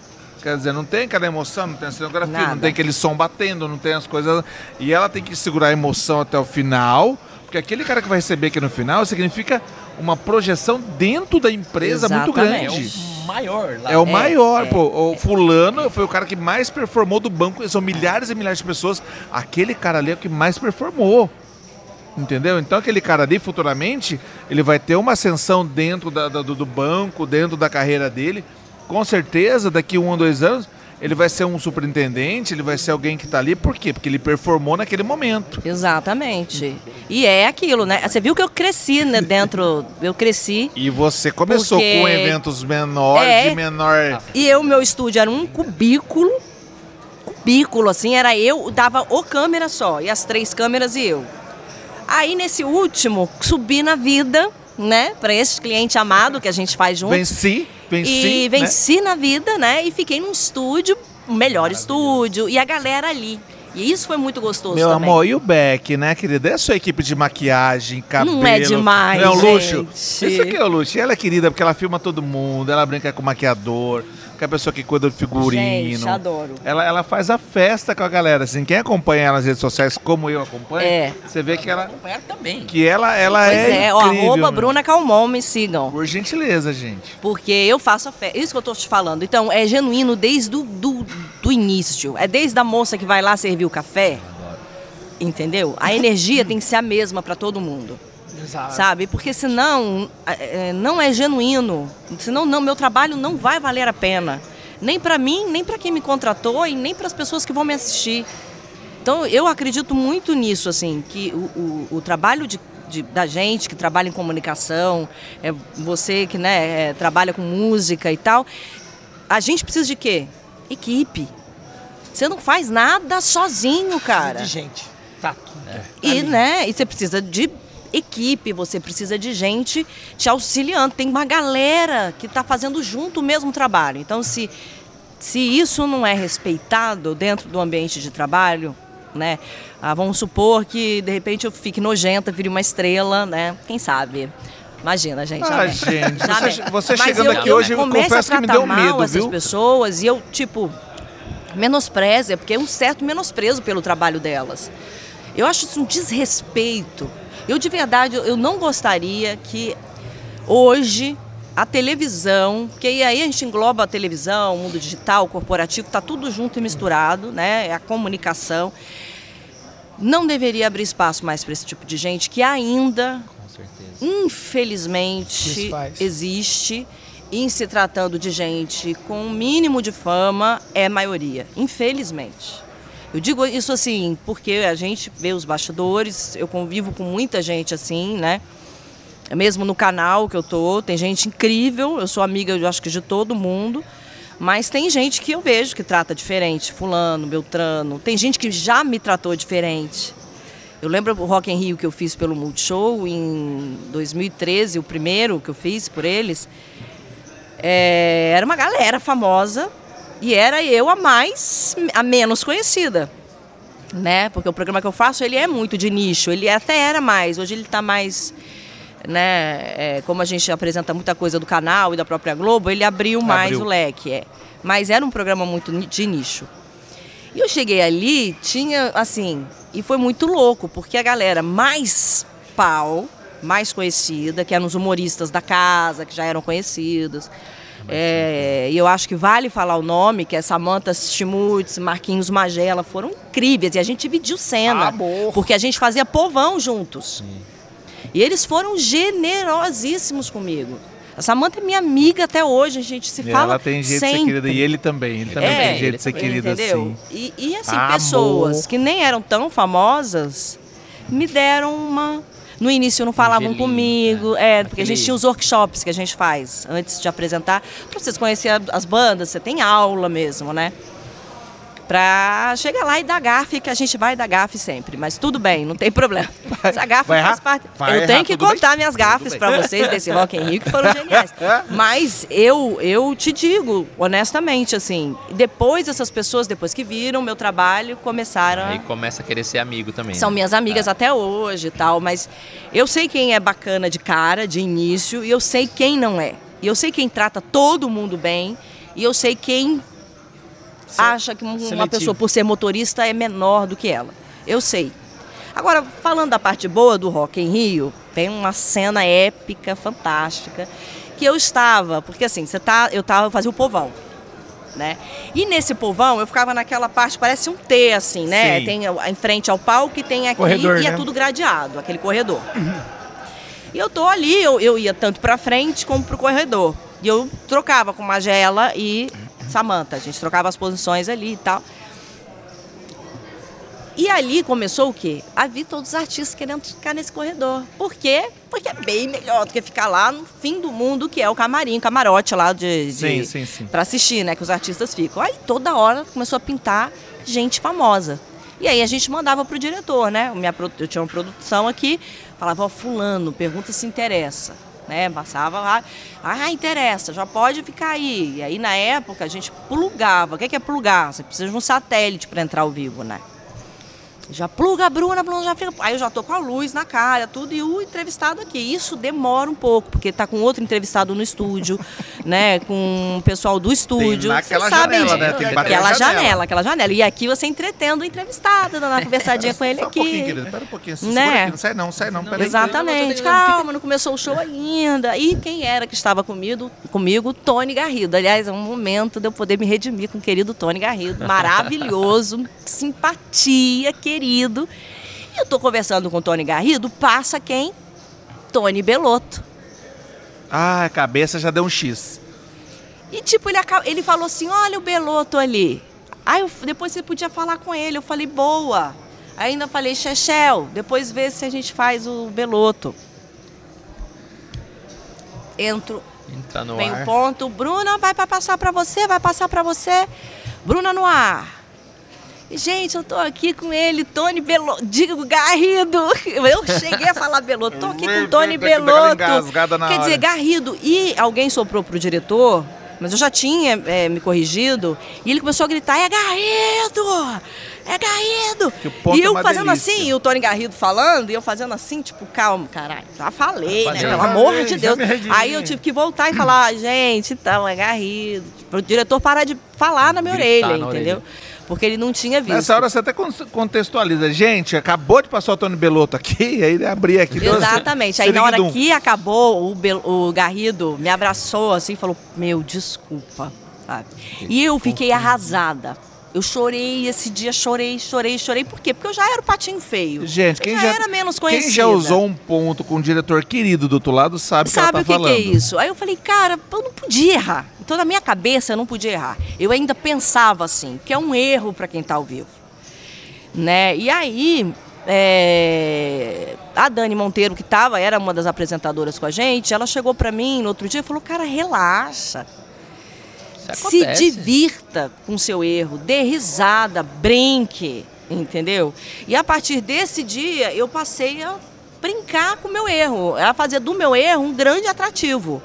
Quer dizer, não tem aquela emoção, não tem a cenografia, não Nada. tem aquele som batendo, não tem as coisas. E ela tem que segurar a emoção até o final, porque aquele cara que vai receber aqui no final significa uma projeção dentro da empresa muito Exatamente. É grande. Maior lá. É o É, maior, é, pô. O fulano foi o cara que mais performou do banco. São milhares e milhares de pessoas. Aquele cara ali é o que mais performou. Entendeu? Então aquele cara ali, futuramente, ele vai ter uma ascensão dentro da- da- do, do banco, dentro da carreira dele. Com certeza, daqui um ou dois anos, ele vai ser um superintendente, ele vai ser alguém que está ali. Por quê? Porque ele performou naquele momento. Exatamente. E é aquilo, né? Você viu que eu cresci né, dentro. Eu cresci. E você começou Porque- com eventos menores, É. de menor. E eu, meu estúdio era um cubículo. Cubículo, assim, era eu, dava o câmera só. E as três câmeras e eu. Aí nesse último, subi na vida, né? Pra esse cliente amado que a gente faz junto. Venci, venci. E né? venci na vida, né? E fiquei num estúdio, o melhor estúdio, e a galera ali. E isso foi muito gostoso Meu também. amor, e o Beck, né, querida? É a sua equipe de maquiagem, cabelo. é demais, Não é um luxo? gente. Isso aqui é o luxo. E ela é querida porque ela filma todo mundo, ela brinca com o maquiador, com a pessoa que cuida do figurino. Gente, adoro. Ela, ela faz a festa com a galera. Assim, quem acompanha ela nas redes sociais, como eu acompanho, É. você vê que ela, Acompanhar também. que ela, ela Pois é, é, ó, incrível, arroba né? Bruna Calmon, me sigam. Por gentileza, gente. Porque eu faço a festa. Isso que eu tô te falando. Então, é genuíno desde o do, do início. É desde a moça que vai lá servir o café. Entendeu? A energia tem que ser a mesma para todo mundo. Exato. Sabe? Porque senão é, é, não é genuíno. Senão não, meu trabalho não vai valer a pena. Nem para mim, nem para quem me contratou e nem para as pessoas que vão me assistir. Então eu acredito muito nisso, assim, que o, o, o trabalho de, de- da gente que trabalha em comunicação, é você que né, é, trabalha com música e tal, a gente precisa de quê? Equipe. Você não faz nada sozinho, cara. De gente. Tá tudo. E, né, e você precisa de equipe, você precisa de gente te auxiliando. Tem uma galera que está fazendo junto o mesmo trabalho. Então, se, se isso não é respeitado dentro do ambiente de trabalho, né? ah, vamos supor que de repente eu fique nojenta, vire uma estrela, né? Quem sabe? Imagina, gente. Ah, gente, você- você chegando eu- aqui eu hoje, eu confesso que me deu mal medo, essas viu? pessoas e eu, tipo, menospreza, porque é um certo menosprezo pelo trabalho delas. Eu acho isso um desrespeito. Eu, de verdade, eu- não gostaria que hoje a televisão, porque aí a gente engloba a televisão, o mundo digital, o corporativo, está tudo junto e misturado, né? É a comunicação. Não deveria abrir espaço mais para esse tipo de gente que ainda Com certeza. infelizmente existe em se tratando de gente com um mínimo de fama é maioria, infelizmente. Eu digo isso assim porque a gente vê os bastidores, eu convivo com muita gente assim, né? Mesmo no canal que eu tô, tem gente incrível, eu sou amiga, eu acho que de todo mundo, mas tem gente que eu vejo que trata diferente, fulano, Beltrano, tem gente que já me tratou diferente. Eu lembro o Rock in Rio que eu fiz pelo Multishow em 2013, o primeiro que eu fiz por eles. É, era uma galera famosa e era eu a mais, a menos conhecida, né? Porque o programa que eu faço ele é muito de nicho, ele até era mais, hoje ele está mais, né? é, como a gente apresenta muita coisa do canal e da própria Globo, ele abriu mais Abriu. o leque, é. Mas era um programa muito de nicho. E eu cheguei ali, tinha assim, e foi muito louco, porque a galera mais pau, mais conhecida, que eram os humoristas da casa, que já eram conhecidos. É, e eu acho que vale falar o nome, que é Samantha Stimutz, Marquinhos Magela, foram incríveis. E a gente dividiu cena, Amor. porque a gente fazia povão juntos. E eles foram generosíssimos comigo. A Samantha é minha amiga até hoje, a gente se E fala ela tem jeito de ser sempre. querida. E ele também. Ele também É, tem jeito de ser querido entendeu? assim. E, e, assim, Amor. pessoas que nem eram tão famosas me deram uma. No início não falavam gelinho, comigo, né? é, porque a Aquele- gente tinha os workshops que a gente faz antes de apresentar, para vocês conhecerem as bandas, você tem aula mesmo, né? Pra chegar lá e dar gafe, que a gente vai dar gafe sempre. Mas tudo bem, não tem problema. Essa gafe vai faz parte. Vai eu errar, tenho que tudo bem? contar minhas gafes pra vocês desse Rock in Rio que foram geniais. Mas eu, eu te digo, honestamente, assim, depois essas pessoas, depois que viram meu trabalho, começaram a Aí começa a querer ser amigo também. são né? minhas amigas até hoje e tal, mas eu sei quem é bacana de cara, de início, e eu sei quem não é. E eu sei quem trata todo mundo bem, e eu sei quem acha que um- uma seletivo. pessoa, por ser motorista, é menor do que ela. Eu sei. Agora, falando da parte boa do Rock em Rio, tem uma cena épica, fantástica, que eu estava, porque assim, você tá, eu tava, eu fazia o povão. Né? E nesse povão eu ficava naquela parte, parece um T, assim, né? Sim. Tem em frente ao palco e tem aqui Corredor, e é né? tudo gradeado, aquele corredor. E eu tô ali, eu, eu ia tanto pra frente como pro corredor. E eu trocava com Magela e Samantha. A gente trocava as posições ali e tal. E ali começou o quê? A vir todos os artistas querendo ficar nesse corredor. Por quê? Porque é bem melhor do que ficar lá no fim do mundo, que é o camarim, camarote lá de, de Sim, sim, sim. para assistir, né? Que os artistas ficam. Aí toda hora começou a pintar gente famosa. E aí a gente mandava pro diretor, né? Minha, eu tinha uma produção aqui, falava, ó, fulano, pergunta se interessa. Né? Passava lá, ah, interessa, já pode ficar aí. E aí na época a gente plugava. O que é é plugar? Você precisa de um satélite para entrar ao vivo, né? Já pluga a Bruna, a Bruna já fica. Aí eu já tô com a luz na cara, tudo, e o entrevistado aqui. Isso demora um pouco, porque tá com outro entrevistado no estúdio, né? Com o pessoal do estúdio. naquela Vocês sabem janela, disso. né? Tem que aquela na janela. janela. aquela janela. E aqui você entretendo o entrevistado, dando uma conversadinha com ele Só um pouquinho, aqui. querida. Pera um pouquinho. Se Né? aqui. Não sai não, sai não. Peraí. Exatamente. Calma, não começou o show ainda. E quem era que estava comigo? Comigo, Tony Garrido. Aliás, é um momento de eu poder me redimir com o querido Tony Garrido. Maravilhoso, simpatia, querido. E eu tô conversando com o Tony Garrido, passa quem? Tony Belotto. Ah, a cabeça já deu um X. E tipo, ele, ele falou assim, olha o Beloto ali. Aí eu- depois você podia falar com ele. Eu falei, boa. Aí ainda falei, Chechel, depois vê se a gente faz o Beloto. Entro, Entra no vem ar. o ponto, Bruna vai pra passar pra você, vai passar pra você. Bruna no ar. Gente, eu tô aqui com ele, Tony Belotto. Digo, Garrido. Eu cheguei a falar Belotto. Tô aqui com Tony na Quer hora. dizer, Garrido. E alguém soprou pro diretor, mas eu já tinha é, me corrigido. E ele começou a gritar: é Garrido! É Garrido! E eu é fazendo delícia. assim, e o Tony Garrido falando, e eu fazendo assim, tipo, calma, caralho. Já falei, né? Pelo amor de já Deus. Aí eu tive que voltar e falar, gente, então, é Garrido. Pro diretor parar de falar na minha Gritar orelha, na entendeu? orelha. Porque ele não tinha visto. Nessa hora você até con- contextualiza. Gente, acabou de passar o Tony Belotto aqui, aí ele abria aqui. Exatamente. Aí na hora que acabou, o, Bel- o Garrido me abraçou assim e falou: Meu, desculpa. sabe? E eu fiquei arrasada. Eu chorei esse dia, chorei, chorei, chorei. Por quê? Porque eu já era o patinho feio. Gente, quem já, já era menos quem já usou um ponto com um diretor querido do outro lado sabe, Sabe o o que que, ela tá que é falando. isso? Aí eu falei, cara, eu não podia errar. Então na minha cabeça eu não podia errar. Eu ainda pensava assim, que é um erro para quem tá ao vivo. Né? E aí, é, a Dani Monteiro, que tava, era uma das apresentadoras com a gente, ela chegou para mim no outro dia e falou, cara, relaxa. Se divirta com seu erro, dê risada, brinque, entendeu? E a partir desse dia eu passei a brincar com o meu erro, a fazer do meu erro um grande atrativo,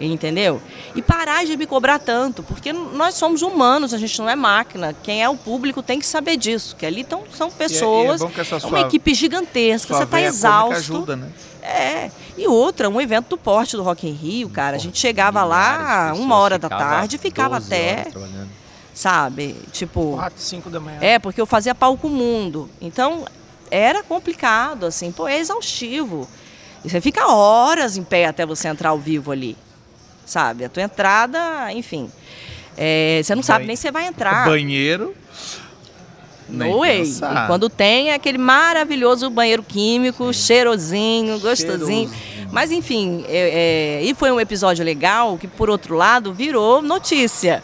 entendeu? E parar de me cobrar tanto, porque nós somos humanos, a gente não é máquina. Quem é o público tem que saber disso, que ali tão, são pessoas, bom que essa é uma sua- equipe gigantesca, você está exausto. ajuda, né? É, e outra, um evento do porte do Rock in Rio, cara. A gente chegava lá uma hora da tarde e ficava 12 até, sabe? Tipo, 4, 5 da manhã. é, porque eu fazia palco mundo. Então, era complicado, assim, pô, é exaustivo. E você fica horas em pé até você entrar ao vivo ali, sabe? A tua entrada, enfim. é, você não sabe nem se você vai entrar. Banheiro. Nem No way. pensar. E quando tem é aquele maravilhoso banheiro químico, cheirosinho, gostosinho. Mas enfim, é- é, e foi um episódio legal que, por outro lado, virou notícia.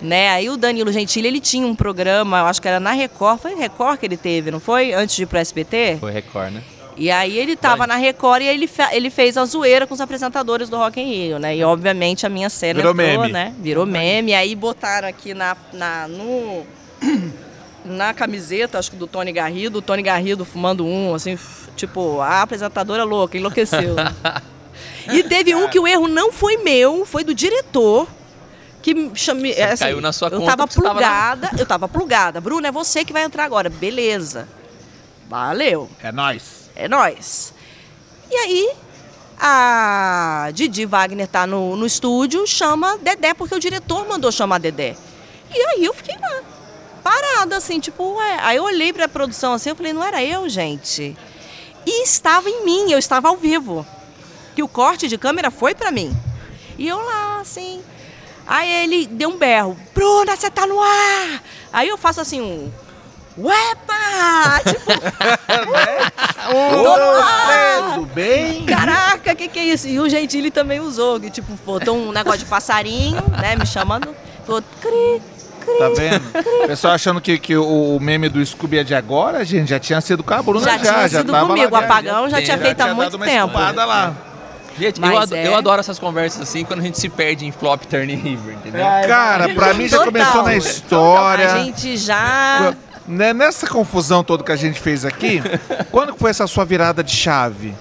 Né? Aí o Danilo Gentili, ele tinha um programa, eu acho que era na Record, foi Record que ele teve, não foi? Antes de ir pro SBT? Foi Record, né? E aí ele tava Foi. na Record e ele, ele fez a zoeira com os apresentadores do Rock in Rio, né? E obviamente a minha cena Virou entrou, meme. né? Virou meme. Aí botaram aqui na, na, no, na camiseta, acho que do Tony Garrido, o Tony Garrido fumando um, assim, tipo, a apresentadora louca, enlouqueceu. e teve um que o erro não foi meu, foi do diretor. Que me chame, Só assim, caiu na sua eu conta tava você tava plugada, eu tava plugada. Bruno, é você que vai entrar agora. Beleza. Valeu. É nóis. É nóis. E aí, a Didi Wagner tá no, no estúdio, chama Dedé, porque o diretor mandou chamar Dedé. E aí eu fiquei lá, parada, assim, tipo, ué. Aí eu olhei pra produção assim, eu falei, não era eu, gente. E estava em mim, eu estava ao vivo. Que o corte de câmera foi pra mim. E eu lá, assim. Aí ele deu um berro, Bruna, você tá no ar! Aí eu faço assim um. Uepa! Tipo, no ar! Tudo bem? Caraca, que que é isso? E o Gentili também usou, que tipo, botou um negócio de passarinho, né, me chamando, falou, cri. Tá vendo? O pessoal achando que, que o meme do Scooby é de agora, gente, já tinha sido com a Bruna Já já. tinha já sido tava comigo, lá, o apagão já tinha feito há muito tempo. escupada lá. Gente, Mas eu, ado- é- eu adoro essas conversas assim quando a gente se perde em flop, turn e river, entendeu? Cara, pra mim já Total. começou na história. A gente já... Né, Nessa confusão toda que a gente fez aqui, quando que foi essa sua virada de chave?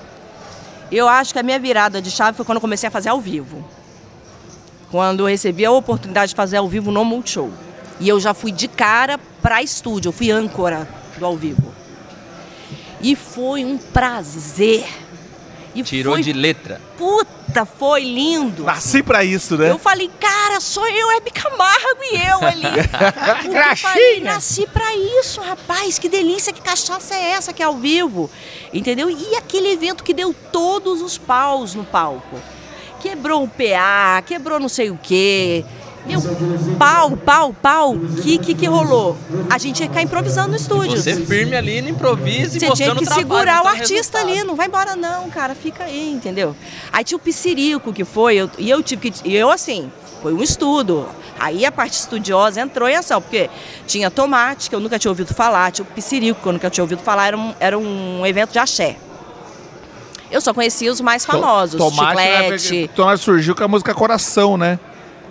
Eu acho que a minha virada de chave foi quando eu comecei a fazer ao vivo. Quando eu recebi a oportunidade de fazer ao vivo no Multishow. E eu já fui de cara pra estúdio, eu fui âncora do ao vivo. E foi um prazer. E Tirou foi, de letra. Puta, foi lindo. Nasci pra isso, né? Eu falei, cara, sou eu, Hebe Camargo e eu ali. Eu falei, nasci pra isso, rapaz, que delícia, que cachaça é essa que é ao vivo? Entendeu? E aquele evento que deu todos os paus no palco. Quebrou o PA, quebrou não sei o quê. Deu pau, pau, pau. O que, que que rolou? A gente ia ficar improvisando no estúdio. Você firme ali no improviso e Você tinha que segurar o mostrando artista resultado. ali, não vai embora não, cara, fica aí, entendeu? Aí tinha o Piscirico que foi, eu- e eu tive que. E eu assim, foi um estudo. Aí a parte estudiosa entrou em ação, porque tinha Tomate, que eu nunca tinha ouvido falar, tinha o Piscirico, que eu nunca tinha ouvido falar, era um, era um evento de axé. Eu só conhecia os mais famosos, Tomate, né, Chiclete. Tomate surgiu com a música Coração, né?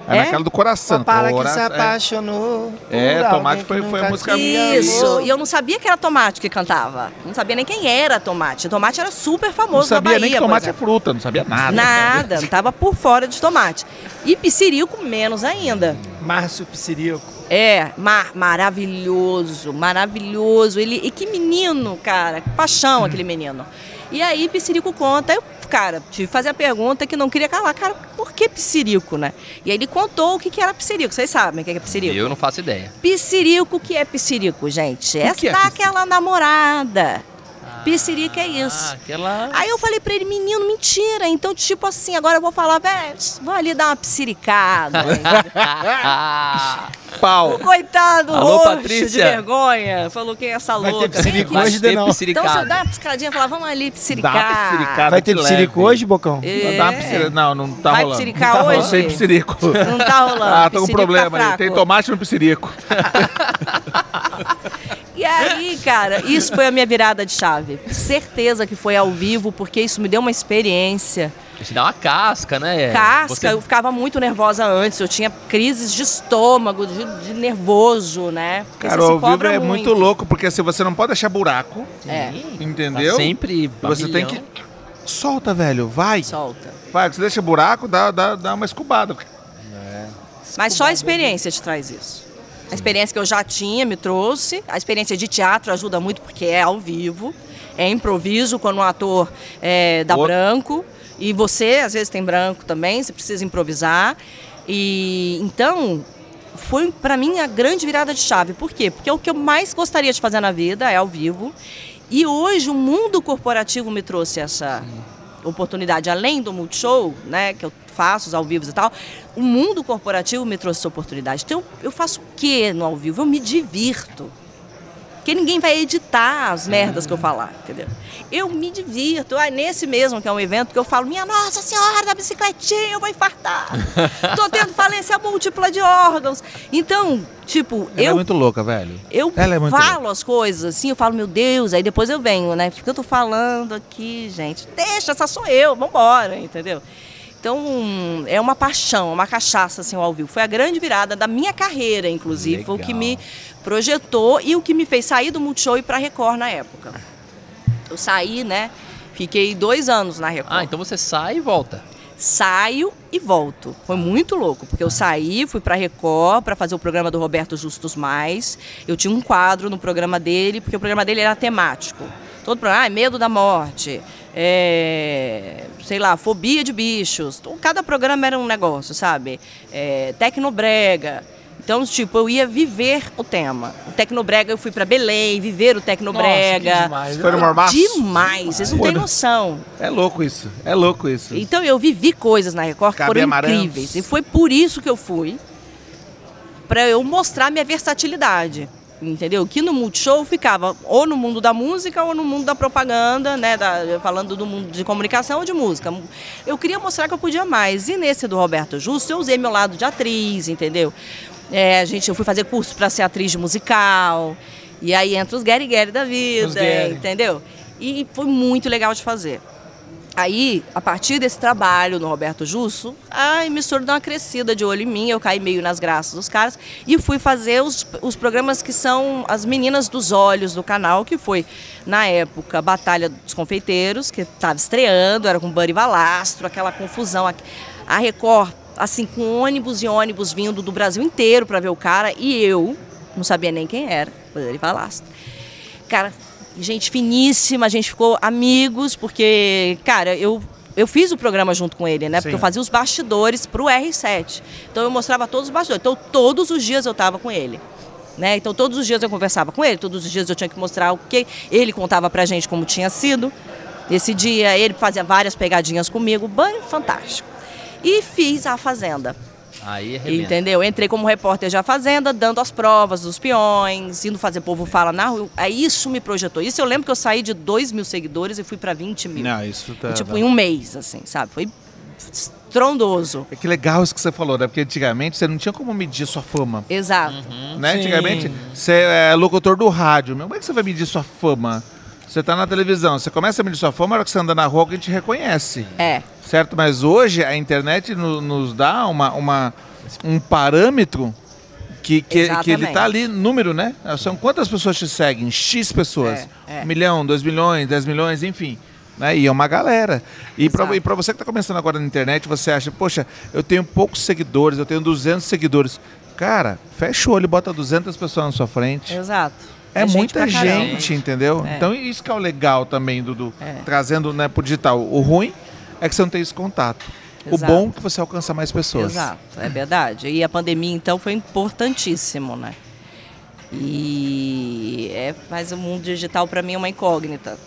É, É? naquela do coração. Para que Cora- se é. apaixonou. É, por Tomate foi- que foi a música te Isso, e eu não sabia que era Tomate que cantava. Não sabia nem quem era Tomate. Tomate era super Não famoso sabia na Bahia, nem que tomate é fruta, não sabia nada. Nada, não tava por fora de tomate. E piscirico menos ainda. Márcio Psirico. É, ma- maravilhoso, maravilhoso. Ele, e que menino, cara, que paixão aquele menino. E aí Piscirico conta, eu, cara, tive que fazer a pergunta que não queria calar, cara, por que Piscirico, né? E aí ele contou o que, que era Piscirico, vocês sabem o que é Piscirico? Eu não faço ideia. Piscirico, o que é Piscirico, gente? Essa é tá aquela namorada. Piscirico é isso. Ah, aquela... Aí eu falei pra ele, menino, mentira. Então, tipo assim, agora eu vou falar, velho, vou ali dar uma pisciricada. Pau. Coitado, Alô, roxo de Patrícia. vergonha. Falou quem é essa Vai ter louca. Vem aqui. hoje, Denão. Então, se eu dar uma piscadinha falar, vamos ali Dá uma pisciricar. pisciricada Vai ter de Psirico hoje, Bocão? É. Dá uma pisciri- Não, não tá Vai rolando. pisciricar não tá hoje? Sem piscirico. Não tá rolando. Ah, tô com um problema tá ali. fraco. Tem tomate no piscirico. E aí, cara, isso foi a minha virada de chave. Certeza que foi ao vivo, porque isso me deu uma experiência. Te dá uma casca, né? Casca, Você- eu ficava muito nervosa antes, eu tinha crises de estômago, de, de nervoso, né? Porque Cara, o vivo é muito louco, porque assim, você não pode deixar buraco, É, entendeu? Tá sempre E Você tem que... Solta, velho, vai. solta. Vai, você deixa buraco, dá, dá, dá uma escubada. Mas só a experiência te traz isso. A experiência que eu já tinha me trouxe. A experiência de teatro ajuda muito porque é ao vivo, é improviso quando um ator é, dá Outro- branco. E você, às vezes, tem branco também, você precisa improvisar. E então, foi para mim a grande virada de chave. Por quê? Porque é o que eu mais gostaria de fazer na vida, é ao vivo. E hoje o mundo corporativo me trouxe essa oportunidade, além do Multishow, né, que eu faço os ao vivos e tal, o mundo corporativo me trouxe essa oportunidade. Então, eu faço o quê no ao vivo? Eu me divirto. Porque ninguém vai editar as merdas que eu falar, entendeu? Eu me divirto. Ah, nesse mesmo, que é um evento, que eu falo, minha Nossa Senhora da bicicletinha, eu vou infartar. Tô tendo falência múltipla de órgãos. Então, tipo, Ela é eu muito louca, velho. eu Ela é muito falo as coisas assim, eu falo, meu Deus, aí depois eu venho, né? Porque eu tô falando aqui, gente. Deixa, essa sou eu, vambora, entendeu? Então, é uma paixão, uma cachaça assim ao vivo. Foi a grande virada da minha carreira, inclusive. Foi o que Legal. me projetou e o que me fez sair do Multishow e ir pra Record na época. Eu saí, né? Fiquei dois anos na Record. Ah, então você sai e volta. Saio e volto. Foi muito louco, porque eu saí, fui pra Record para fazer o programa do Roberto Justus Mais. Eu tinha um quadro no programa dele, porque o programa dele era temático. Todo programa, ah, medo da morte, é, sei lá, fobia de bichos. Então, Cada programa era um negócio, sabe? É, tecnobrega. Então, tipo, eu ia viver o tema. O Tecnobrega, eu fui pra Belém, viver o Tecnobrega. Nossa, que demais. Foi no Mormaço? Demais, vocês não têm noção. É louco isso. É louco isso. Então eu vivi coisas na Record que foram Amarantos. incríveis. E foi por isso que eu fui. Pra eu mostrar minha versatilidade. Entendeu? Que no Multishow ficava ou no mundo da música ou no mundo da propaganda, né? Da- falando do mundo de comunicação ou de música. Eu queria mostrar que eu podia mais. E nesse do Roberto Justo, eu usei meu lado de atriz, entendeu? É, gente, eu fui fazer curso para ser atriz de musical. E aí entra os Gary Gary da vida, entendeu? E foi muito legal de fazer. Aí, a partir desse trabalho no Roberto Jusso, a emissora deu uma crescida de olho em mim, eu caí meio nas graças dos caras e fui fazer os, os programas que são as meninas dos olhos do canal, que foi, na época, Batalha dos Confeiteiros, que estava estreando, era com Buddy Valastro, aquela confusão. A- Record, assim, com ônibus e ônibus vindo do Brasil inteiro para ver o cara, e eu não sabia nem quem era, Buddy Valastro. Cara, gente finíssima, a gente ficou amigos, porque, cara, eu, eu fiz o programa junto com ele, né? Porque Sim. eu fazia os bastidores pro R7. Então eu mostrava todos os bastidores. Então todos os dias eu estava com ele. Né? Então todos os dias eu conversava com ele, todos os dias eu tinha que mostrar o que ele contava pra gente como tinha sido. Esse dia ele fazia várias pegadinhas comigo, banho fantástico. E fiz a Fazenda. Aí arrebenta. Entendeu? Entrei como repórter já Fazenda, dando as provas dos peões, indo fazer povo fala na rua. Aí isso me projetou. Isso eu lembro que eu saí de 2 mil seguidores e fui pra 20 mil. Não, isso tá. E, tipo, tá- em um mês, assim, sabe? Foi estrondoso. É que legal isso que você falou, né? Porque antigamente você não tinha como medir sua fama. Exato. Né? Sim. Antigamente, você é locutor do rádio. Como é que você vai medir sua fama? Você tá na televisão, você começa a medir sua fama, na hora que você anda na rua, alguém te reconhece. É. Certo? Mas hoje a internet no- nos dá uma, uma- um parâmetro que, que, que ele Exatamente. tá ali, número, né? São quantas pessoas te seguem? X pessoas. É, é. Um milhão, dois milhões, dez milhões, enfim. Né? E é uma galera. E pra você que tá começando agora na internet, você acha, poxa, eu tenho poucos seguidores, eu tenho 200 seguidores. Cara, fecha o olho e bota 200 pessoas na sua frente. Exato. É, gente muita gente, entendeu? É. Então isso que é o legal também, Dudu. É. Trazendo né, pro digital. O ruim é que você não tem esse contato. O Exato. bom é que você alcança mais pessoas. Exato, é verdade. E a pandemia, então, foi importantíssimo, né? E é, mas o mundo digital para mim é uma incógnita.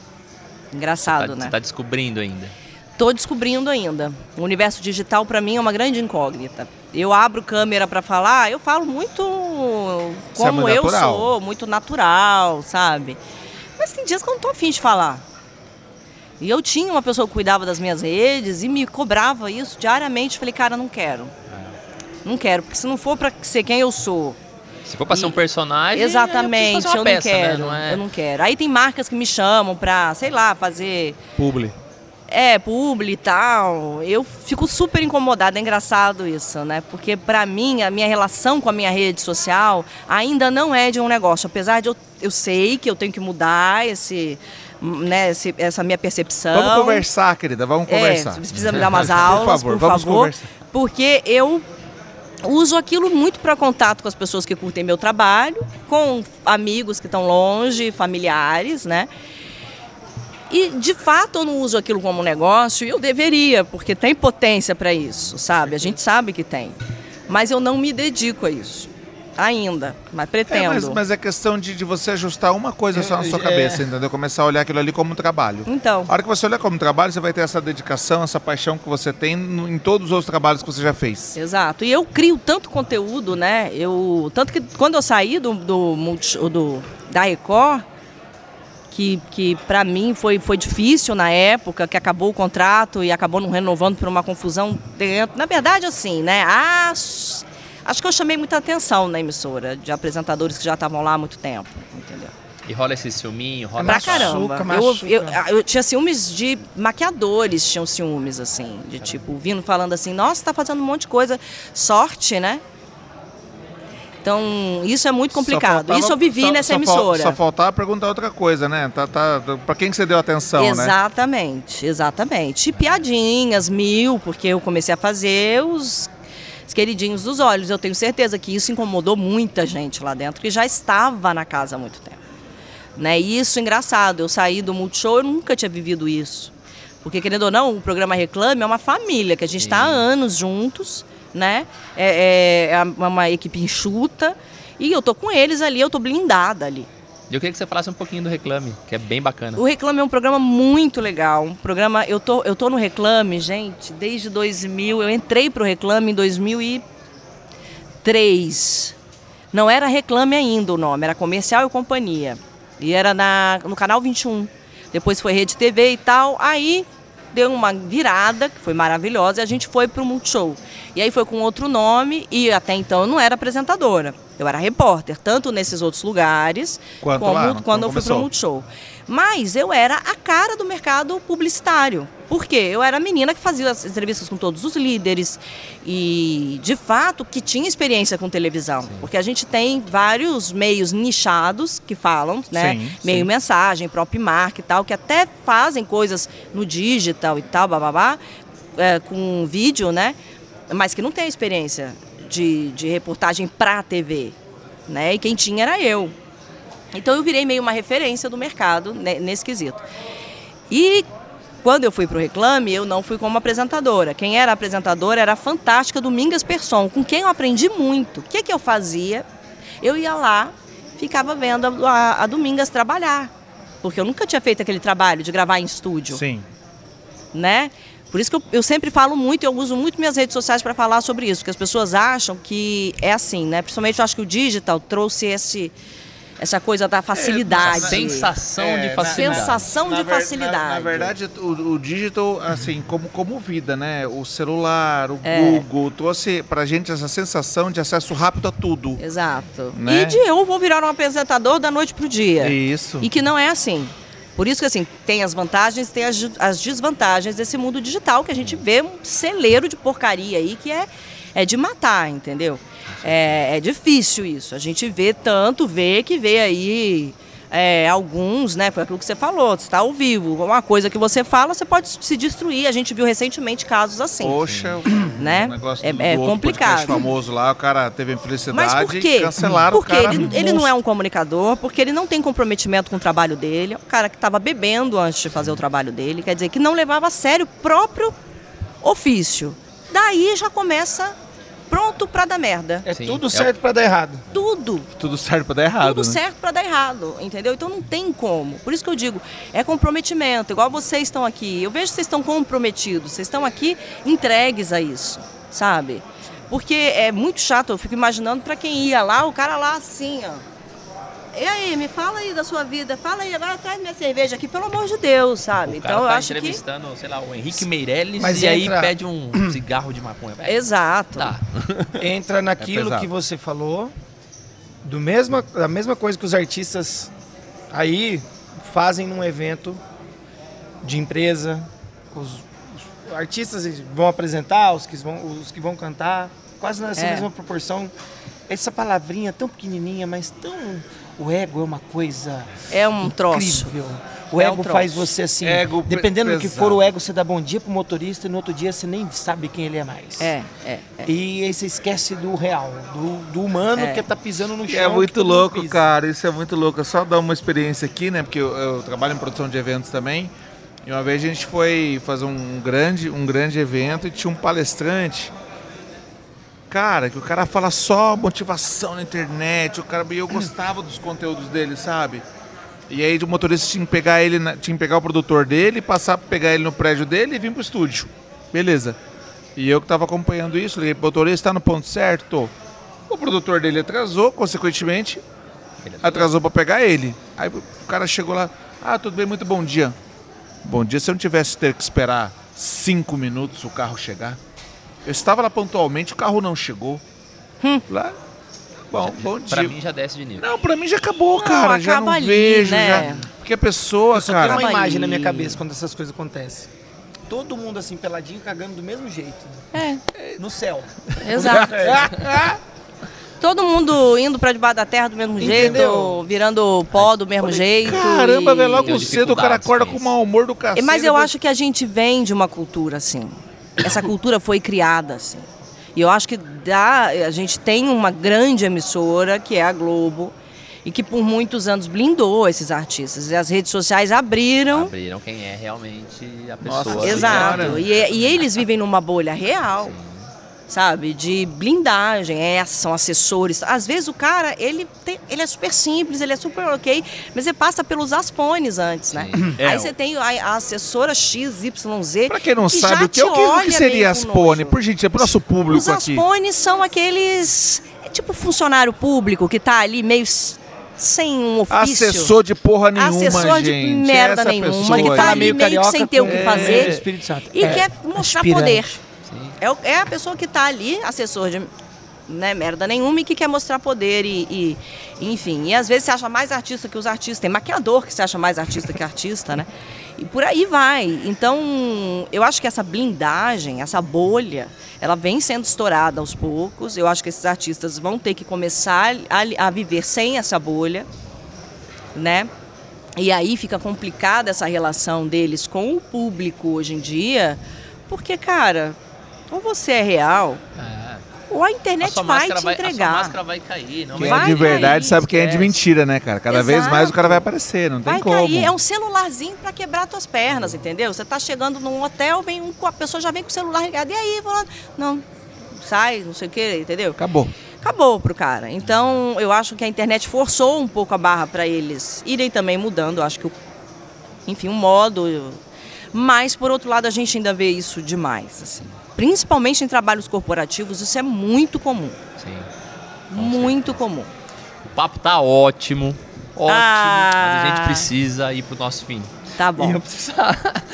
Engraçado, Tá- né? Você tá descobrindo ainda. Tô descobrindo ainda. O universo digital para mim é uma grande incógnita. Eu abro câmera para falar, eu falo muito é como muito eu natural. sou, muito natural, sabe? Mas tem dias que eu não tô afim de falar. E eu tinha uma pessoa que cuidava das minhas redes e me cobrava isso diariamente. Falei, cara, não quero. Não quero, porque se não for para ser quem eu sou, Se for pra ser um personagem, exatamente, é, fazer uma eu peça, não quero. Né? Não é... Eu não quero. Aí tem marcas que me chamam pra, sei lá, fazer Publi. é, publi e tal. Eu fico super incomodada, é engraçado isso, né? Porque pra mim, a minha relação com a minha rede social ainda não é de um negócio. Apesar de eu, eu sei que eu tenho que mudar esse, né, esse- essa minha percepção. Vamos conversar, querida, vamos É, conversar. você precisa me dar umas Por aulas, favor, por vamos favor. conversar. Porque eu uso aquilo muito para contato com as pessoas que curtem meu trabalho, com amigos que estão longe, familiares, né? E de fato eu não uso aquilo como negócio e eu deveria, porque tem potência para isso, sabe? A gente sabe que tem. Mas eu não me dedico a isso. Ainda, mas É, pretendo. mas, mas é questão de, de você ajustar uma coisa só na sua É, cabeça, é. entendeu? Começar a olhar aquilo ali como um trabalho. Então, A hora que você olhar como trabalho, você vai ter essa dedicação, essa paixão que você tem no- em todos os outros trabalhos que você já fez. Exato. E eu crio tanto conteúdo, né? Eu, tanto que quando eu saí do, do, do- da Record, que, que para mim foi, foi difícil na época, que acabou o contrato e acabou não renovando por uma confusão dentro. Na verdade, assim, né? Acho, acho que eu chamei muita atenção na emissora, de apresentadores que já estavam lá há muito tempo, entendeu? E rola esse ciúminho, rola Pra caramba. Machuca, eu, eu, eu tinha ciúmes de maquiadores, tinham ciúmes, assim, de tipo, vindo falando assim, nossa, tá fazendo um monte de coisa. Sorte, né? Então, isso é muito complicado. faltava- isso eu vivi só- nessa só emissora. Só faltava perguntar outra coisa, né? Tá, tá, pra quem que você deu atenção, né? exatamente, exatamente. E piadinhas, mil, porque eu comecei a fazer os, os queridinhos dos olhos. Eu tenho certeza que isso incomodou muita gente lá dentro, que já estava na casa há muito tempo. Né? E isso, engraçado, eu saí do Multishow, eu nunca tinha vivido isso. Porque, querendo ou não, o programa Reclame é uma família, que a gente está há anos juntos, né? É, é- é uma equipe enxuta. E eu tô com eles ali, eu tô blindada ali. Eu queria que você falasse um pouquinho do Reclame, que é bem bacana. O Reclame é um programa muito legal. Um programa, eu tô, eu tô no Reclame, gente, desde 2000. Eu entrei pro Reclame em 2003. Não era Reclame ainda o nome, era Comercial e Companhia. E era na, no canal 21. Depois foi Rede TV e tal. Aí deu uma virada, que foi maravilhosa, e a gente foi pro Multishow. E aí foi com outro nome, e até então eu não era apresentadora. Eu era repórter, tanto nesses outros lugares, Quanto como lá, quando quando eu fui pro começou. Multishow. Mas eu era a cara do mercado publicitário. Por quê? Eu era a menina que fazia as entrevistas com todos os líderes e, de fato, que tinha experiência com televisão. Porque a gente tem vários meios nichados que falam, né? Sim, Meio sim. mensagem, próprio marca e tal, que até fazem coisas no digital e tal, bababá, é, com vídeo, né? Mas que não tem experiência de, de reportagem pra TV. Né? E quem tinha era eu. Então eu virei meio uma referência do mercado ne- nesse quesito. E quando eu fui para o Reclame, eu não fui como apresentadora. Quem era apresentadora era a fantástica Domingas Persson, com quem eu aprendi muito. O que, que eu fazia? Eu ia lá, ficava vendo a, a- a Domingas trabalhar. Porque eu nunca tinha feito aquele trabalho de gravar em estúdio Sim. né? Por isso que eu, eu sempre falo muito, eu uso muito minhas redes sociais para falar sobre isso, que as pessoas acham que é assim, né? Principalmente eu acho que o digital trouxe esse, essa coisa da facilidade. Sensação É, de na- facilidade. Sensação de ver- facilidade. Na, na verdade, o, o digital, assim, como, como vida, né? O celular, o É. Google, trouxe pra gente essa sensação de acesso rápido a tudo. Exato. Né? E de eu vou virar um apresentador da noite pro dia. Isso. E que não é assim. Por isso que assim, tem as vantagens, tem as, as desvantagens desse mundo digital, que a gente vê um celeiro de porcaria aí que é, é de matar, entendeu? É, é difícil isso. A gente vê tanto, vê que vê aí é, alguns, né? Foi aquilo que você falou, você está ao vivo. Uma coisa que você fala, você pode se destruir. A gente viu recentemente casos assim. Poxa, Né? o negócio É- do, é complicado. famoso lá, o cara teve infelicidade Mas por e quê? cancelaram Porque o cara. ele, ele não é um comunicador, porque ele não tem comprometimento com o trabalho dele. É um cara que estava bebendo antes de fazer o trabalho dele, quer dizer, que não levava a sério o próprio ofício. Daí já começa pronto para dar merda. É Sim. tudo É certo pra dar errado. Tudo. Tudo certo pra dar errado, tudo né? certo para dar errado, entendeu? Então não tem como. Por isso que eu digo, é comprometimento. Igual vocês estão aqui. Eu vejo que vocês estão comprometidos. Vocês estão aqui entregues a isso, sabe? Porque é muito chato. Eu fico imaginando para quem ia lá, o cara lá assim, ó. E aí, me fala aí da sua vida. Fala aí, agora traz minha cerveja aqui, pelo amor de Deus, sabe? O cara Então eu tá acho que. entrevistando, sei lá, o Henrique Meirelles Mas e aí entra- pede um cigarro de maconha. velho. Exato. Tá. Entra naquilo pesado. que você falou, do mesma, da mesma coisa que os artistas aí fazem num evento de empresa. Os, os artistas vão apresentar, os que vão, os que vão cantar, quase nessa É. mesma proporção. Essa palavrinha tão pequenininha, mas tão. O ego é uma coisa É um troço. incrível. O É ego um troço. faz você assim. Ego pe- dependendo do que pesado. for o ego, você dá bom dia pro motorista e no outro dia você nem sabe quem ele é mais. É, é, é. E aí você esquece do real, do, do humano É. que tá pisando no Que chão. é muito louco, cara. Isso é muito louco. É só dar uma experiência aqui, né? Porque eu, eu trabalho em produção de eventos também. E uma vez a gente foi fazer um grande, um grande evento e tinha um palestrante. Cara, que o cara fala só motivação na internet. O cara, e eu gostava dos conteúdos dele, sabe? E aí o motorista tinha que pegar ele, tinha que pegar o produtor dele, passar pegar ele no prédio dele e vir pro estúdio. Beleza. E eu que tava acompanhando isso, liguei pro motorista, tá no ponto certo? Tô. O produtor dele atrasou, consequentemente, atrasou pra pegar ele. Aí o cara chegou lá, ah, tudo bem, muito bom dia. Bom dia, se eu não tivesse ter que esperar cinco minutos o carro chegar. Eu estava lá pontualmente, o carro não chegou. Lá, Bom, bom dia. Pra mim já desce de nível. Não, pra mim já acabou, Não, cara. Já acaba não ali, vejo. né? Já... Porque a pessoa, Eu só cara. tenho uma imagem na minha cabeça quando essas coisas acontecem. Todo mundo assim, peladinho, cagando do mesmo jeito. É, No céu. exato. Todo mundo indo pra debaixo da terra do mesmo jeito, Entendeu? virando pó do mesmo jeito. Caramba, e- velho, logo cedo o cara acorda com isso. mau humor do cacete. Mas eu depois- acho que a gente vem de uma cultura assim. Essa cultura foi criada assim. E eu acho que dá, a gente tem uma grande emissora, que é a Globo, e que por muitos anos blindou esses artistas. E as redes sociais abriram. Abriram quem é realmente a Nossa pessoa. Exato. Senhora. E, e eles vivem numa bolha real. Sabe, de blindagem, é, são assessores. Às vezes o cara, ele, tem- ele é super simples, ele é super ok, mas você passa pelos aspones antes, né? É, Aí você tem a, a assessora XYZ. Pra quem não que sabe, o que, o que, o que seria meio as com pone? nojo. Por gente, pro nosso público Os aqui. aspones são aqueles. É tipo funcionário público que tá ali meio sem um ofício. Assessor de porra nenhuma, Assessor de gente. merda Essa nenhuma, pessoa que tá ali meio que sem ter o que com- fazer. Santo. E É, quer mostrar aspirante. poder. É, é a pessoa que está ali, assessor de né, merda nenhuma, e que quer mostrar poder e, e- enfim. E às vezes se acha mais artista que os artistas. Tem maquiador que se acha mais artista que artista, né? E por aí vai. Então, eu acho que essa blindagem, essa bolha, ela vem sendo estourada aos poucos. Eu acho que esses artistas vão ter que começar a, a viver sem essa bolha, né? E aí fica complicada essa relação deles com o público hoje em dia, porque, cara, ou você é real, É. ou a A internet sua, vai te vai, a sua entregar. máscara vai cair. Não Quem vai é de verdade cair, sabe quem é de mentira, né, cara? Cada vez Exato. mais o cara vai aparecer, não tem Vai como. cair, é um celularzinho pra quebrar tuas pernas, entendeu? Você tá chegando num hotel, vem um, a pessoa já vem com o celular ligado, e aí, vou lá, não, sai, não sei o que, entendeu? Acabou. Acabou pro cara. Então, eu acho que a internet forçou um pouco a barra pra eles irem também mudando, acho que, o, enfim, o modo. Mas, por outro lado, a gente ainda vê isso demais, assim. Principalmente em trabalhos corporativos, isso é muito comum. Sim. Com muito certeza. comum. O papo tá ótimo. Ótimo. Ah. Mas a gente precisa ir pro nosso fim. Tá E bom. eu precisar.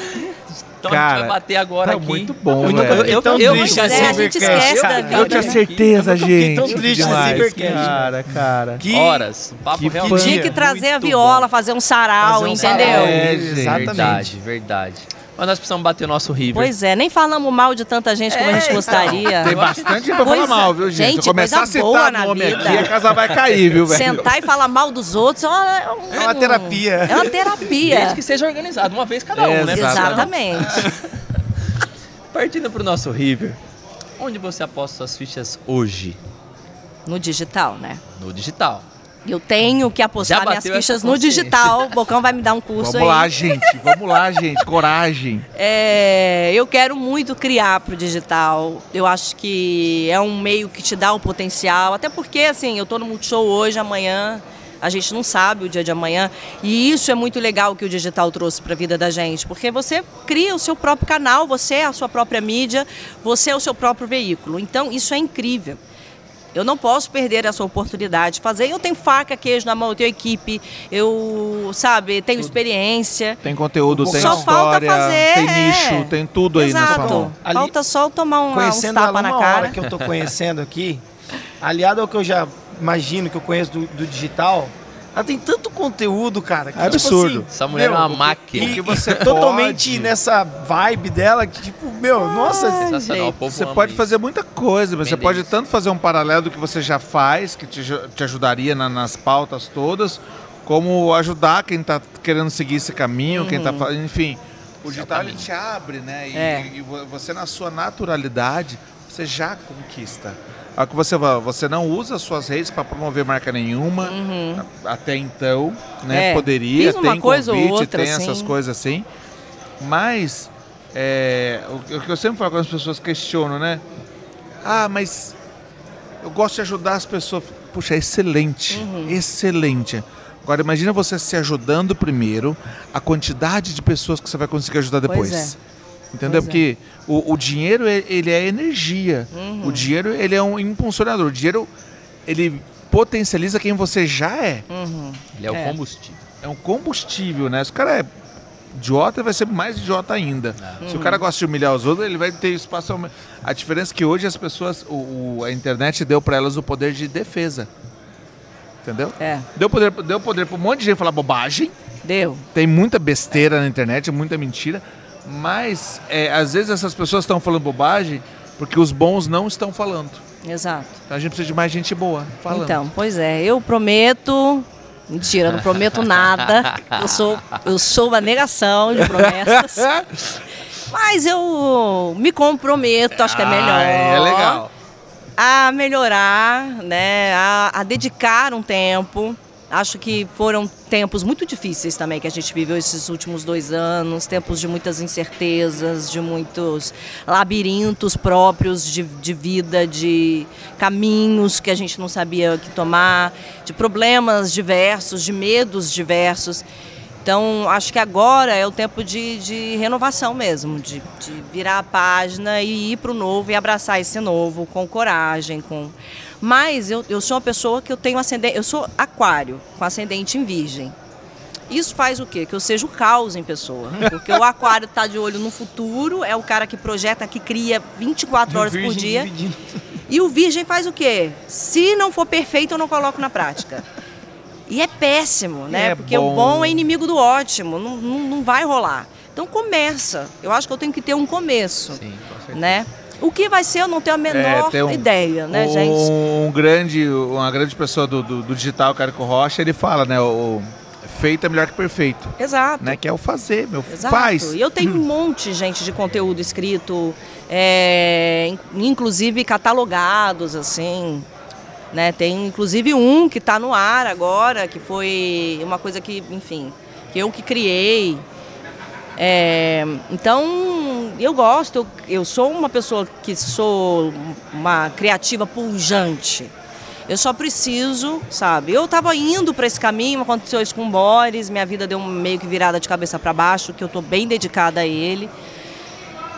Então a Cara, gente vai bater agora tá aqui. muito bom, Muito velho. Eu, eu, eu, triste eu- É, a gente esquece da vida. Eu tinha certeza, Eu gente. tão triste demais. Cybercast. Cara, cara. Que Horas. O papo Que realmente. Tinha que trazer a viola, bom. fazer um sarau, Fazer um entendeu? sarau. É, Exatamente. Verdade, verdade. Mas nós precisamos bater o nosso River. Pois é, nem falamos mal de tanta gente como a gente É, gostaria. Tem bastante gente pra falar mal, viu, gente? Gente, começar a citar nome vida. aqui, a casa vai cair, viu, velho? Sentar e falar mal dos outros é uma, é um- É uma terapia. É uma terapia. Desde que seja organizado, uma vez cada um, né? Exatamente. Partindo pro nosso River. Onde você aposta suas fichas hoje? No digital, né? No digital. Eu tenho que apostar minhas fichas no digital. O Bocão vai me dar um curso Vamos aí. lá, gente. Vamos lá, gente. Coragem. É, eu quero muito criar pro digital. Eu acho que é um meio que te dá o potencial. Até porque, assim, eu tô no Multishow hoje, amanhã. A gente não sabe o dia de amanhã. E isso é muito legal que o digital trouxe para a vida da gente. Porque você cria o seu próprio canal, você é a sua própria mídia, você é o seu próprio veículo. Então, isso é incrível. Eu não posso perder essa oportunidade de fazer. Eu tenho faca, queijo na mão, eu tenho equipe, eu, sabe, tenho experiência. Tem conteúdo, tem Só falta história, fazer, tem é. nicho, tem tudo aí na sua Exato. mão. Ali- Falta só eu tomar um, Conhecendo uma na hora cara. que eu tô conhecendo aqui, aliado ao que eu já imagino que eu conheço do, do digital, ela tem tanto conteúdo, cara. Que, É absurdo. Tipo assim, Essa mulher é uma máquina. E que você totalmente pode- nessa vibe dela, que tipo, meu, nossa, Sensacional. O gente. Você pode isso. fazer muita coisa, você Bem pode deles. tanto fazer um paralelo do que você já faz, que te, te ajudaria na- nas pautas todas, como ajudar quem está querendo seguir esse caminho, quem está fazendo, enfim. O digital te abre, né? E, É. e vo- você na sua naturalidade, você já conquista. A que você você não usa suas redes para promover marca nenhuma a- até então, né? Uhum. É, Poderia, uma tem coisa ou convite, outra, tem essas assim. coisas assim. Mas é, o, o que eu sempre falo quando as pessoas questionam, né? Ah, mas eu gosto de ajudar as pessoas. Puxa, é excelente, Uhum. excelente. Agora imagina você se ajudando primeiro, a quantidade de pessoas que você vai conseguir ajudar Pois depois. é. Entendeu? Pois é. O, o dinheiro ele- ele é energia. Uhum. O dinheiro ele é um impulsionador. O dinheiro ele potencializa quem você já é. Uhum. Ele é o É. combustível. É um combustível, né? Se o cara é idiota, vai ser mais idiota ainda. Se o cara gosta de humilhar os outros, ele vai ter espaço. A diferença é que hoje as pessoas, o, o- a internet deu para elas o poder de defesa. Entendeu? É, Deu poder, deu poder para um monte de gente falar bobagem. deu. Tem muita besteira na internet, muita mentira. Mas é, às vezes essas pessoas estão falando bobagem porque os bons não estão falando. Exato. Então a gente precisa de mais gente boa falando. Então, pois é, eu prometo. Mentira, não prometo nada. Eu sou, eu sou uma negação de promessas. Mas eu me comprometo, acho que é melhor. Ah, é legal. A melhorar, né? A, a dedicar um tempo. Acho que foram tempos muito difíceis também que a gente viveu esses últimos dois anos, tempos de muitas incertezas, de muitos labirintos próprios de, de vida, de caminhos que a gente não sabia o que tomar, de problemas diversos, de medos diversos. Então, acho que agora é o tempo de, de renovação mesmo, de, de virar a página e ir para o novo e abraçar esse novo com coragem, com... Mas eu, eu sou uma pessoa que eu tenho ascendente, eu sou aquário, com ascendente em virgem. Isso faz o quê? Que eu seja o caos em pessoa. Porque o aquário está de olho no futuro, é o cara que projeta, que cria 24 horas por dia. dividindo. E o virgem faz o quê? Se não for perfeito, eu não coloco na prática. E é péssimo, né? É Porque o bom. bom é inimigo do ótimo, não, não, não vai rolar. Então começa. Eu acho que eu tenho que ter um começo, Sim, com certeza. né? O que vai ser, eu não tenho a menor É, um- ideia, né, um, gente? Um grande, uma grande pessoa do, do, do digital, Carico Rocha, ele fala, né? O, feito é melhor que perfeito. Exato. Né? Que é o fazer, meu. Exato. Faz. E eu tenho um monte, gente, de conteúdo escrito, é, in- inclusive catalogados, assim. Né? Tem inclusive um que está no ar agora, que foi uma coisa que, enfim, que eu que criei. É, então, eu gosto, eu, eu sou uma pessoa que sou uma criativa pujante. Eu só preciso, sabe? Eu estava indo para esse caminho, aconteceu isso com o Boris, minha vida deu meio que virada de cabeça para baixo, que eu estou bem dedicada a ele,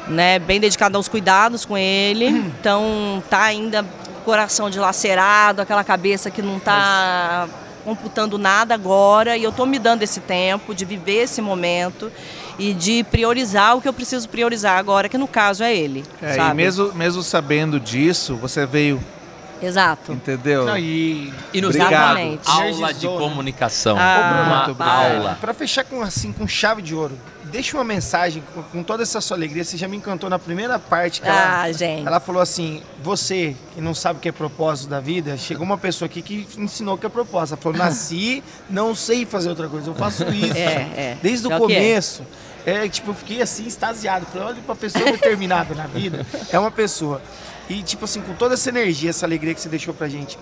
né? Bem dedicada aos cuidados com ele. Então, tá ainda coração dilacerado, aquela cabeça que não tá computando nada agora, e eu tô me dando esse tempo de viver esse momento e de priorizar o que eu preciso priorizar agora, que no caso é ele, É, sabe? e mesmo, mesmo sabendo disso, você veio, Exato. entendeu? Não, e E nos aula de né? comunicação. Ah, obrigado. aula. Para fechar com assim com chave de ouro, deixa uma mensagem com, com toda essa sua alegria. Você já me encantou na primeira parte que ela, Ah, gente. ela falou assim: você que não sabe o que é propósito da vida, chegou uma pessoa aqui que ensinou o que é propósito. Ela falou: nasci, não sei fazer outra coisa, eu faço isso. É, é. Desde o É é. começo. É, tipo, eu fiquei assim, extasiado. Falei, olha pra pessoa determinada na vida. É uma pessoa. E, tipo assim, com toda essa energia, essa alegria que você deixou pra gente.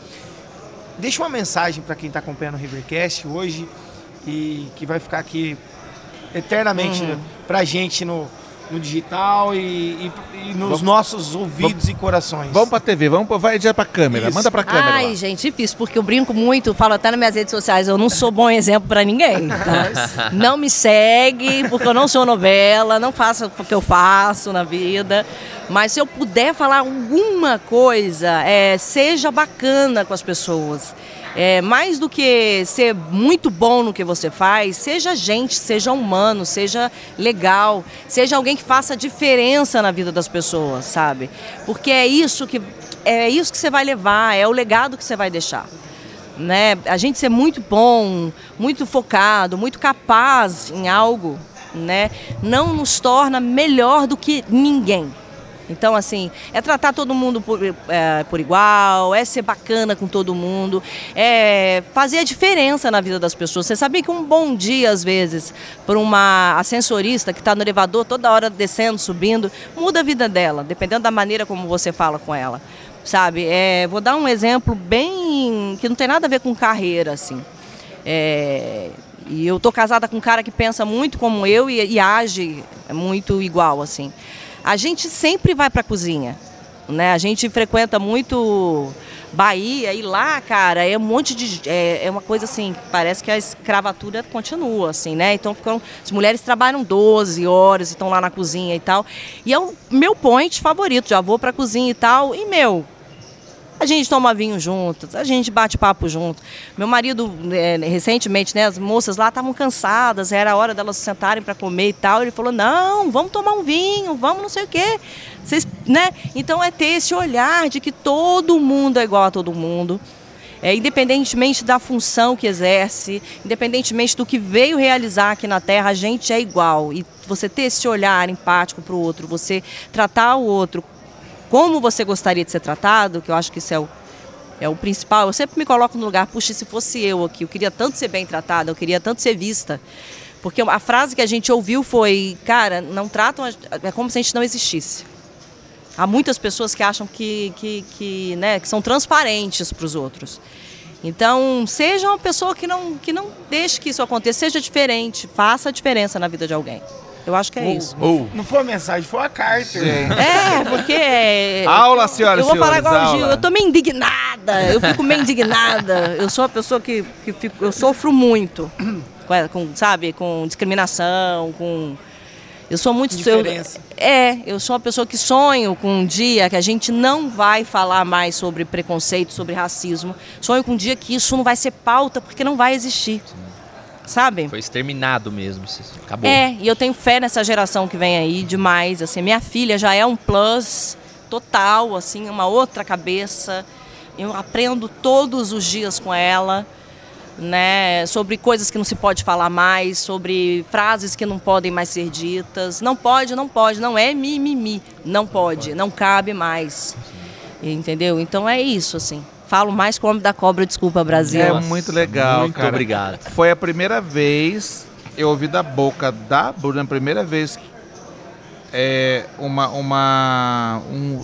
Deixa uma mensagem pra quem tá acompanhando o Rivercast hoje e que vai ficar aqui eternamente Uhum. pra gente no, no digital e, e- e nos nossos ouvidos e corações. Vamos pra TV, vamos pra, vai já pra câmera, Isso. manda pra câmera. Ai, lá. gente, difícil, porque eu brinco muito, falo até nas minhas redes sociais, eu não sou bom exemplo pra ninguém. tá? Não me segue, porque eu não sou novela, não faço o que eu faço na vida. Mas se eu puder falar alguma coisa, é, seja bacana com as pessoas. É, mais do que ser muito bom no que você faz, seja gente, seja humano, seja legal, seja alguém que faça diferença na vida das pessoas, sabe? Porque é isso que é isso que você vai levar, é o legado que você vai deixar. Né? A gente ser muito bom, muito focado, muito capaz em algo, né? não nos torna melhor do que ninguém. Então, assim, é tratar todo mundo por, é, por igual, é ser bacana com todo mundo, é fazer a diferença na vida das pessoas. Você sabia que um bom dia, às vezes, para uma ascensorista que está no elevador toda hora descendo, subindo, muda a vida dela, dependendo da maneira como você fala com ela. Sabe? É, vou dar um exemplo bem. que não tem nada a ver com carreira, assim. É, e eu tô casada com um cara que pensa muito como eu e, e age muito igual, assim. A gente sempre vai pra cozinha, né? A gente frequenta muito Bahia e lá, cara, é um monte de é, é uma coisa assim, parece que a escravatura continua assim, né? Então ficam as mulheres trabalham 12 horas e estão lá na cozinha e tal. E é o meu point favorito, já vou pra cozinha e tal. E meu, A gente toma vinho juntos, a gente bate papo junto. Meu marido, é, recentemente, né, as moças lá estavam cansadas, era a hora delas se sentarem para comer e tal. Ele falou: não, vamos tomar um vinho, vamos não sei o quê. Vocês, né? Então é ter esse olhar de que todo mundo é igual a todo mundo. É, independentemente da função que exerce, independentemente do que veio realizar aqui na Terra, a gente é igual. E você ter esse olhar empático para o outro, você tratar o outro como você gostaria de ser tratado, que eu acho que isso é o, é o principal. Eu sempre me coloco no lugar, puxa, se fosse eu aqui, eu queria tanto ser bem tratada, eu queria tanto ser vista. Porque a frase que a gente ouviu foi, cara, não tratam, é como se a gente não existisse. Há muitas pessoas que acham que, que, que, né, que são transparentes para os outros. Então, seja uma pessoa que não, que não deixe que isso aconteça, seja diferente, faça a diferença na vida de alguém. Eu acho que é isso. Ou. Não foi uma mensagem, foi uma carta. É, porque. Aula, senhoras Eu vou falar igual o Gil, eu tô meio indignada, eu fico meio indignada. Eu sou uma pessoa que, que fico, eu sofro muito, com, sabe, com discriminação, com. Eu sou muito. Diferença. Eu, é, eu sou uma pessoa que sonho com um dia que a gente não vai falar mais sobre preconceito, sobre racismo. Sonho com um dia que isso não vai ser pauta, porque não vai existir. Sabe? Foi exterminado mesmo. Acabou. É, e eu tenho fé nessa geração que vem aí demais. Assim, minha filha já é um plus total, assim, uma outra cabeça. Eu aprendo todos os dias com ela, né? Sobre coisas que não se pode falar mais, sobre frases que não podem mais ser ditas. Não pode, não pode, não é mimimi. Não pode, não cabe mais. Entendeu? Então é isso, assim. Falo mais com o homem da cobra, desculpa, Brasil. É Nossa, muito legal, muito cara. obrigado. Foi a primeira vez eu ouvi da boca da Bruna, a primeira vez que é uma uma um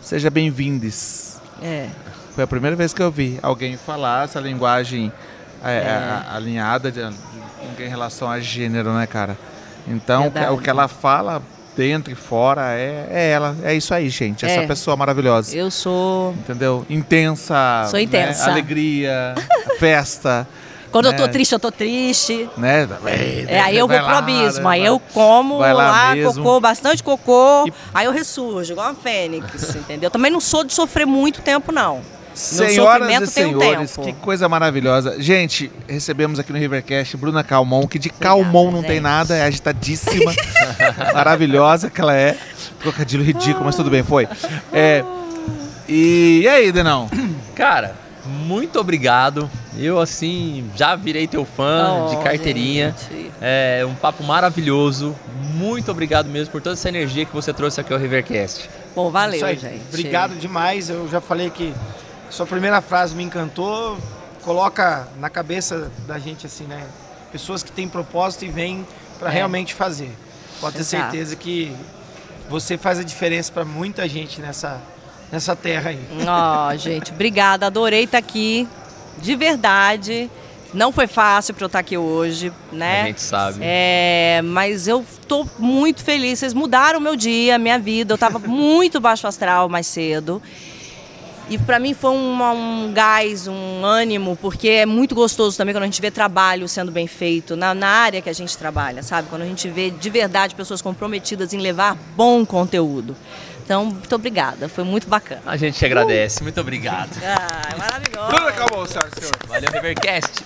seja bem-vindes. É. Foi a primeira vez que eu vi alguém falar essa linguagem é, a- alinhada de, de- em relação a gênero, né, cara? Então, Verdade. o que ela fala dentro e fora é, é ela. É isso aí, gente. Essa É. pessoa maravilhosa. Eu sou. Entendeu? Intensa. Sou intensa. né? Alegria, festa. Quando eu né? tô triste, eu tô triste. Né? É, aí eu vou pro lá, abismo. né? Aí eu como lá lá, cocô, bastante cocô. E- Aí eu ressurjo, igual uma fênix, entendeu? Também não sou de sofrer muito tempo, não. Senhoras e tem um senhores, tempo. que coisa maravilhosa. Gente, recebemos aqui no Rivercast Bruna Calmon, que de Calmon não tem gente. nada, é agitadíssima, maravilhosa que ela é. Trocadilho ridículo, mas tudo bem, foi. É, e, e aí, Denão? Cara, muito obrigado. Eu, assim, já virei teu fã Oh, de carteirinha. gente. É um papo maravilhoso. Muito obrigado mesmo por toda essa energia que você trouxe aqui ao Rivercast. Isso valeu, gente. Obrigado demais. Eu já falei que sua primeira frase me encantou. Coloca na cabeça da gente assim, né? Pessoas que têm propósito e vêm para É. realmente fazer. Pode ter Exato. certeza que você faz a diferença para muita gente nessa, nessa terra aí. Ó, gente, obrigada. Adorei estar aqui. De verdade. Não foi fácil para eu estar aqui hoje, né? A gente sabe. É, mas eu tô muito feliz. Vocês mudaram o meu dia, minha vida. Eu tava muito baixo astral mais cedo. E para mim foi uma- um gás, um ânimo, porque é muito gostoso também quando a gente vê trabalho sendo bem feito na, na área que a gente trabalha, sabe? Quando a gente vê de verdade pessoas comprometidas em levar bom conteúdo. Então, muito obrigada. Foi muito bacana. A gente te agradece. Muito obrigado. Ah, maravilhoso. Bruna Calmon, senhoras e senhores. Valeu, Rivercast.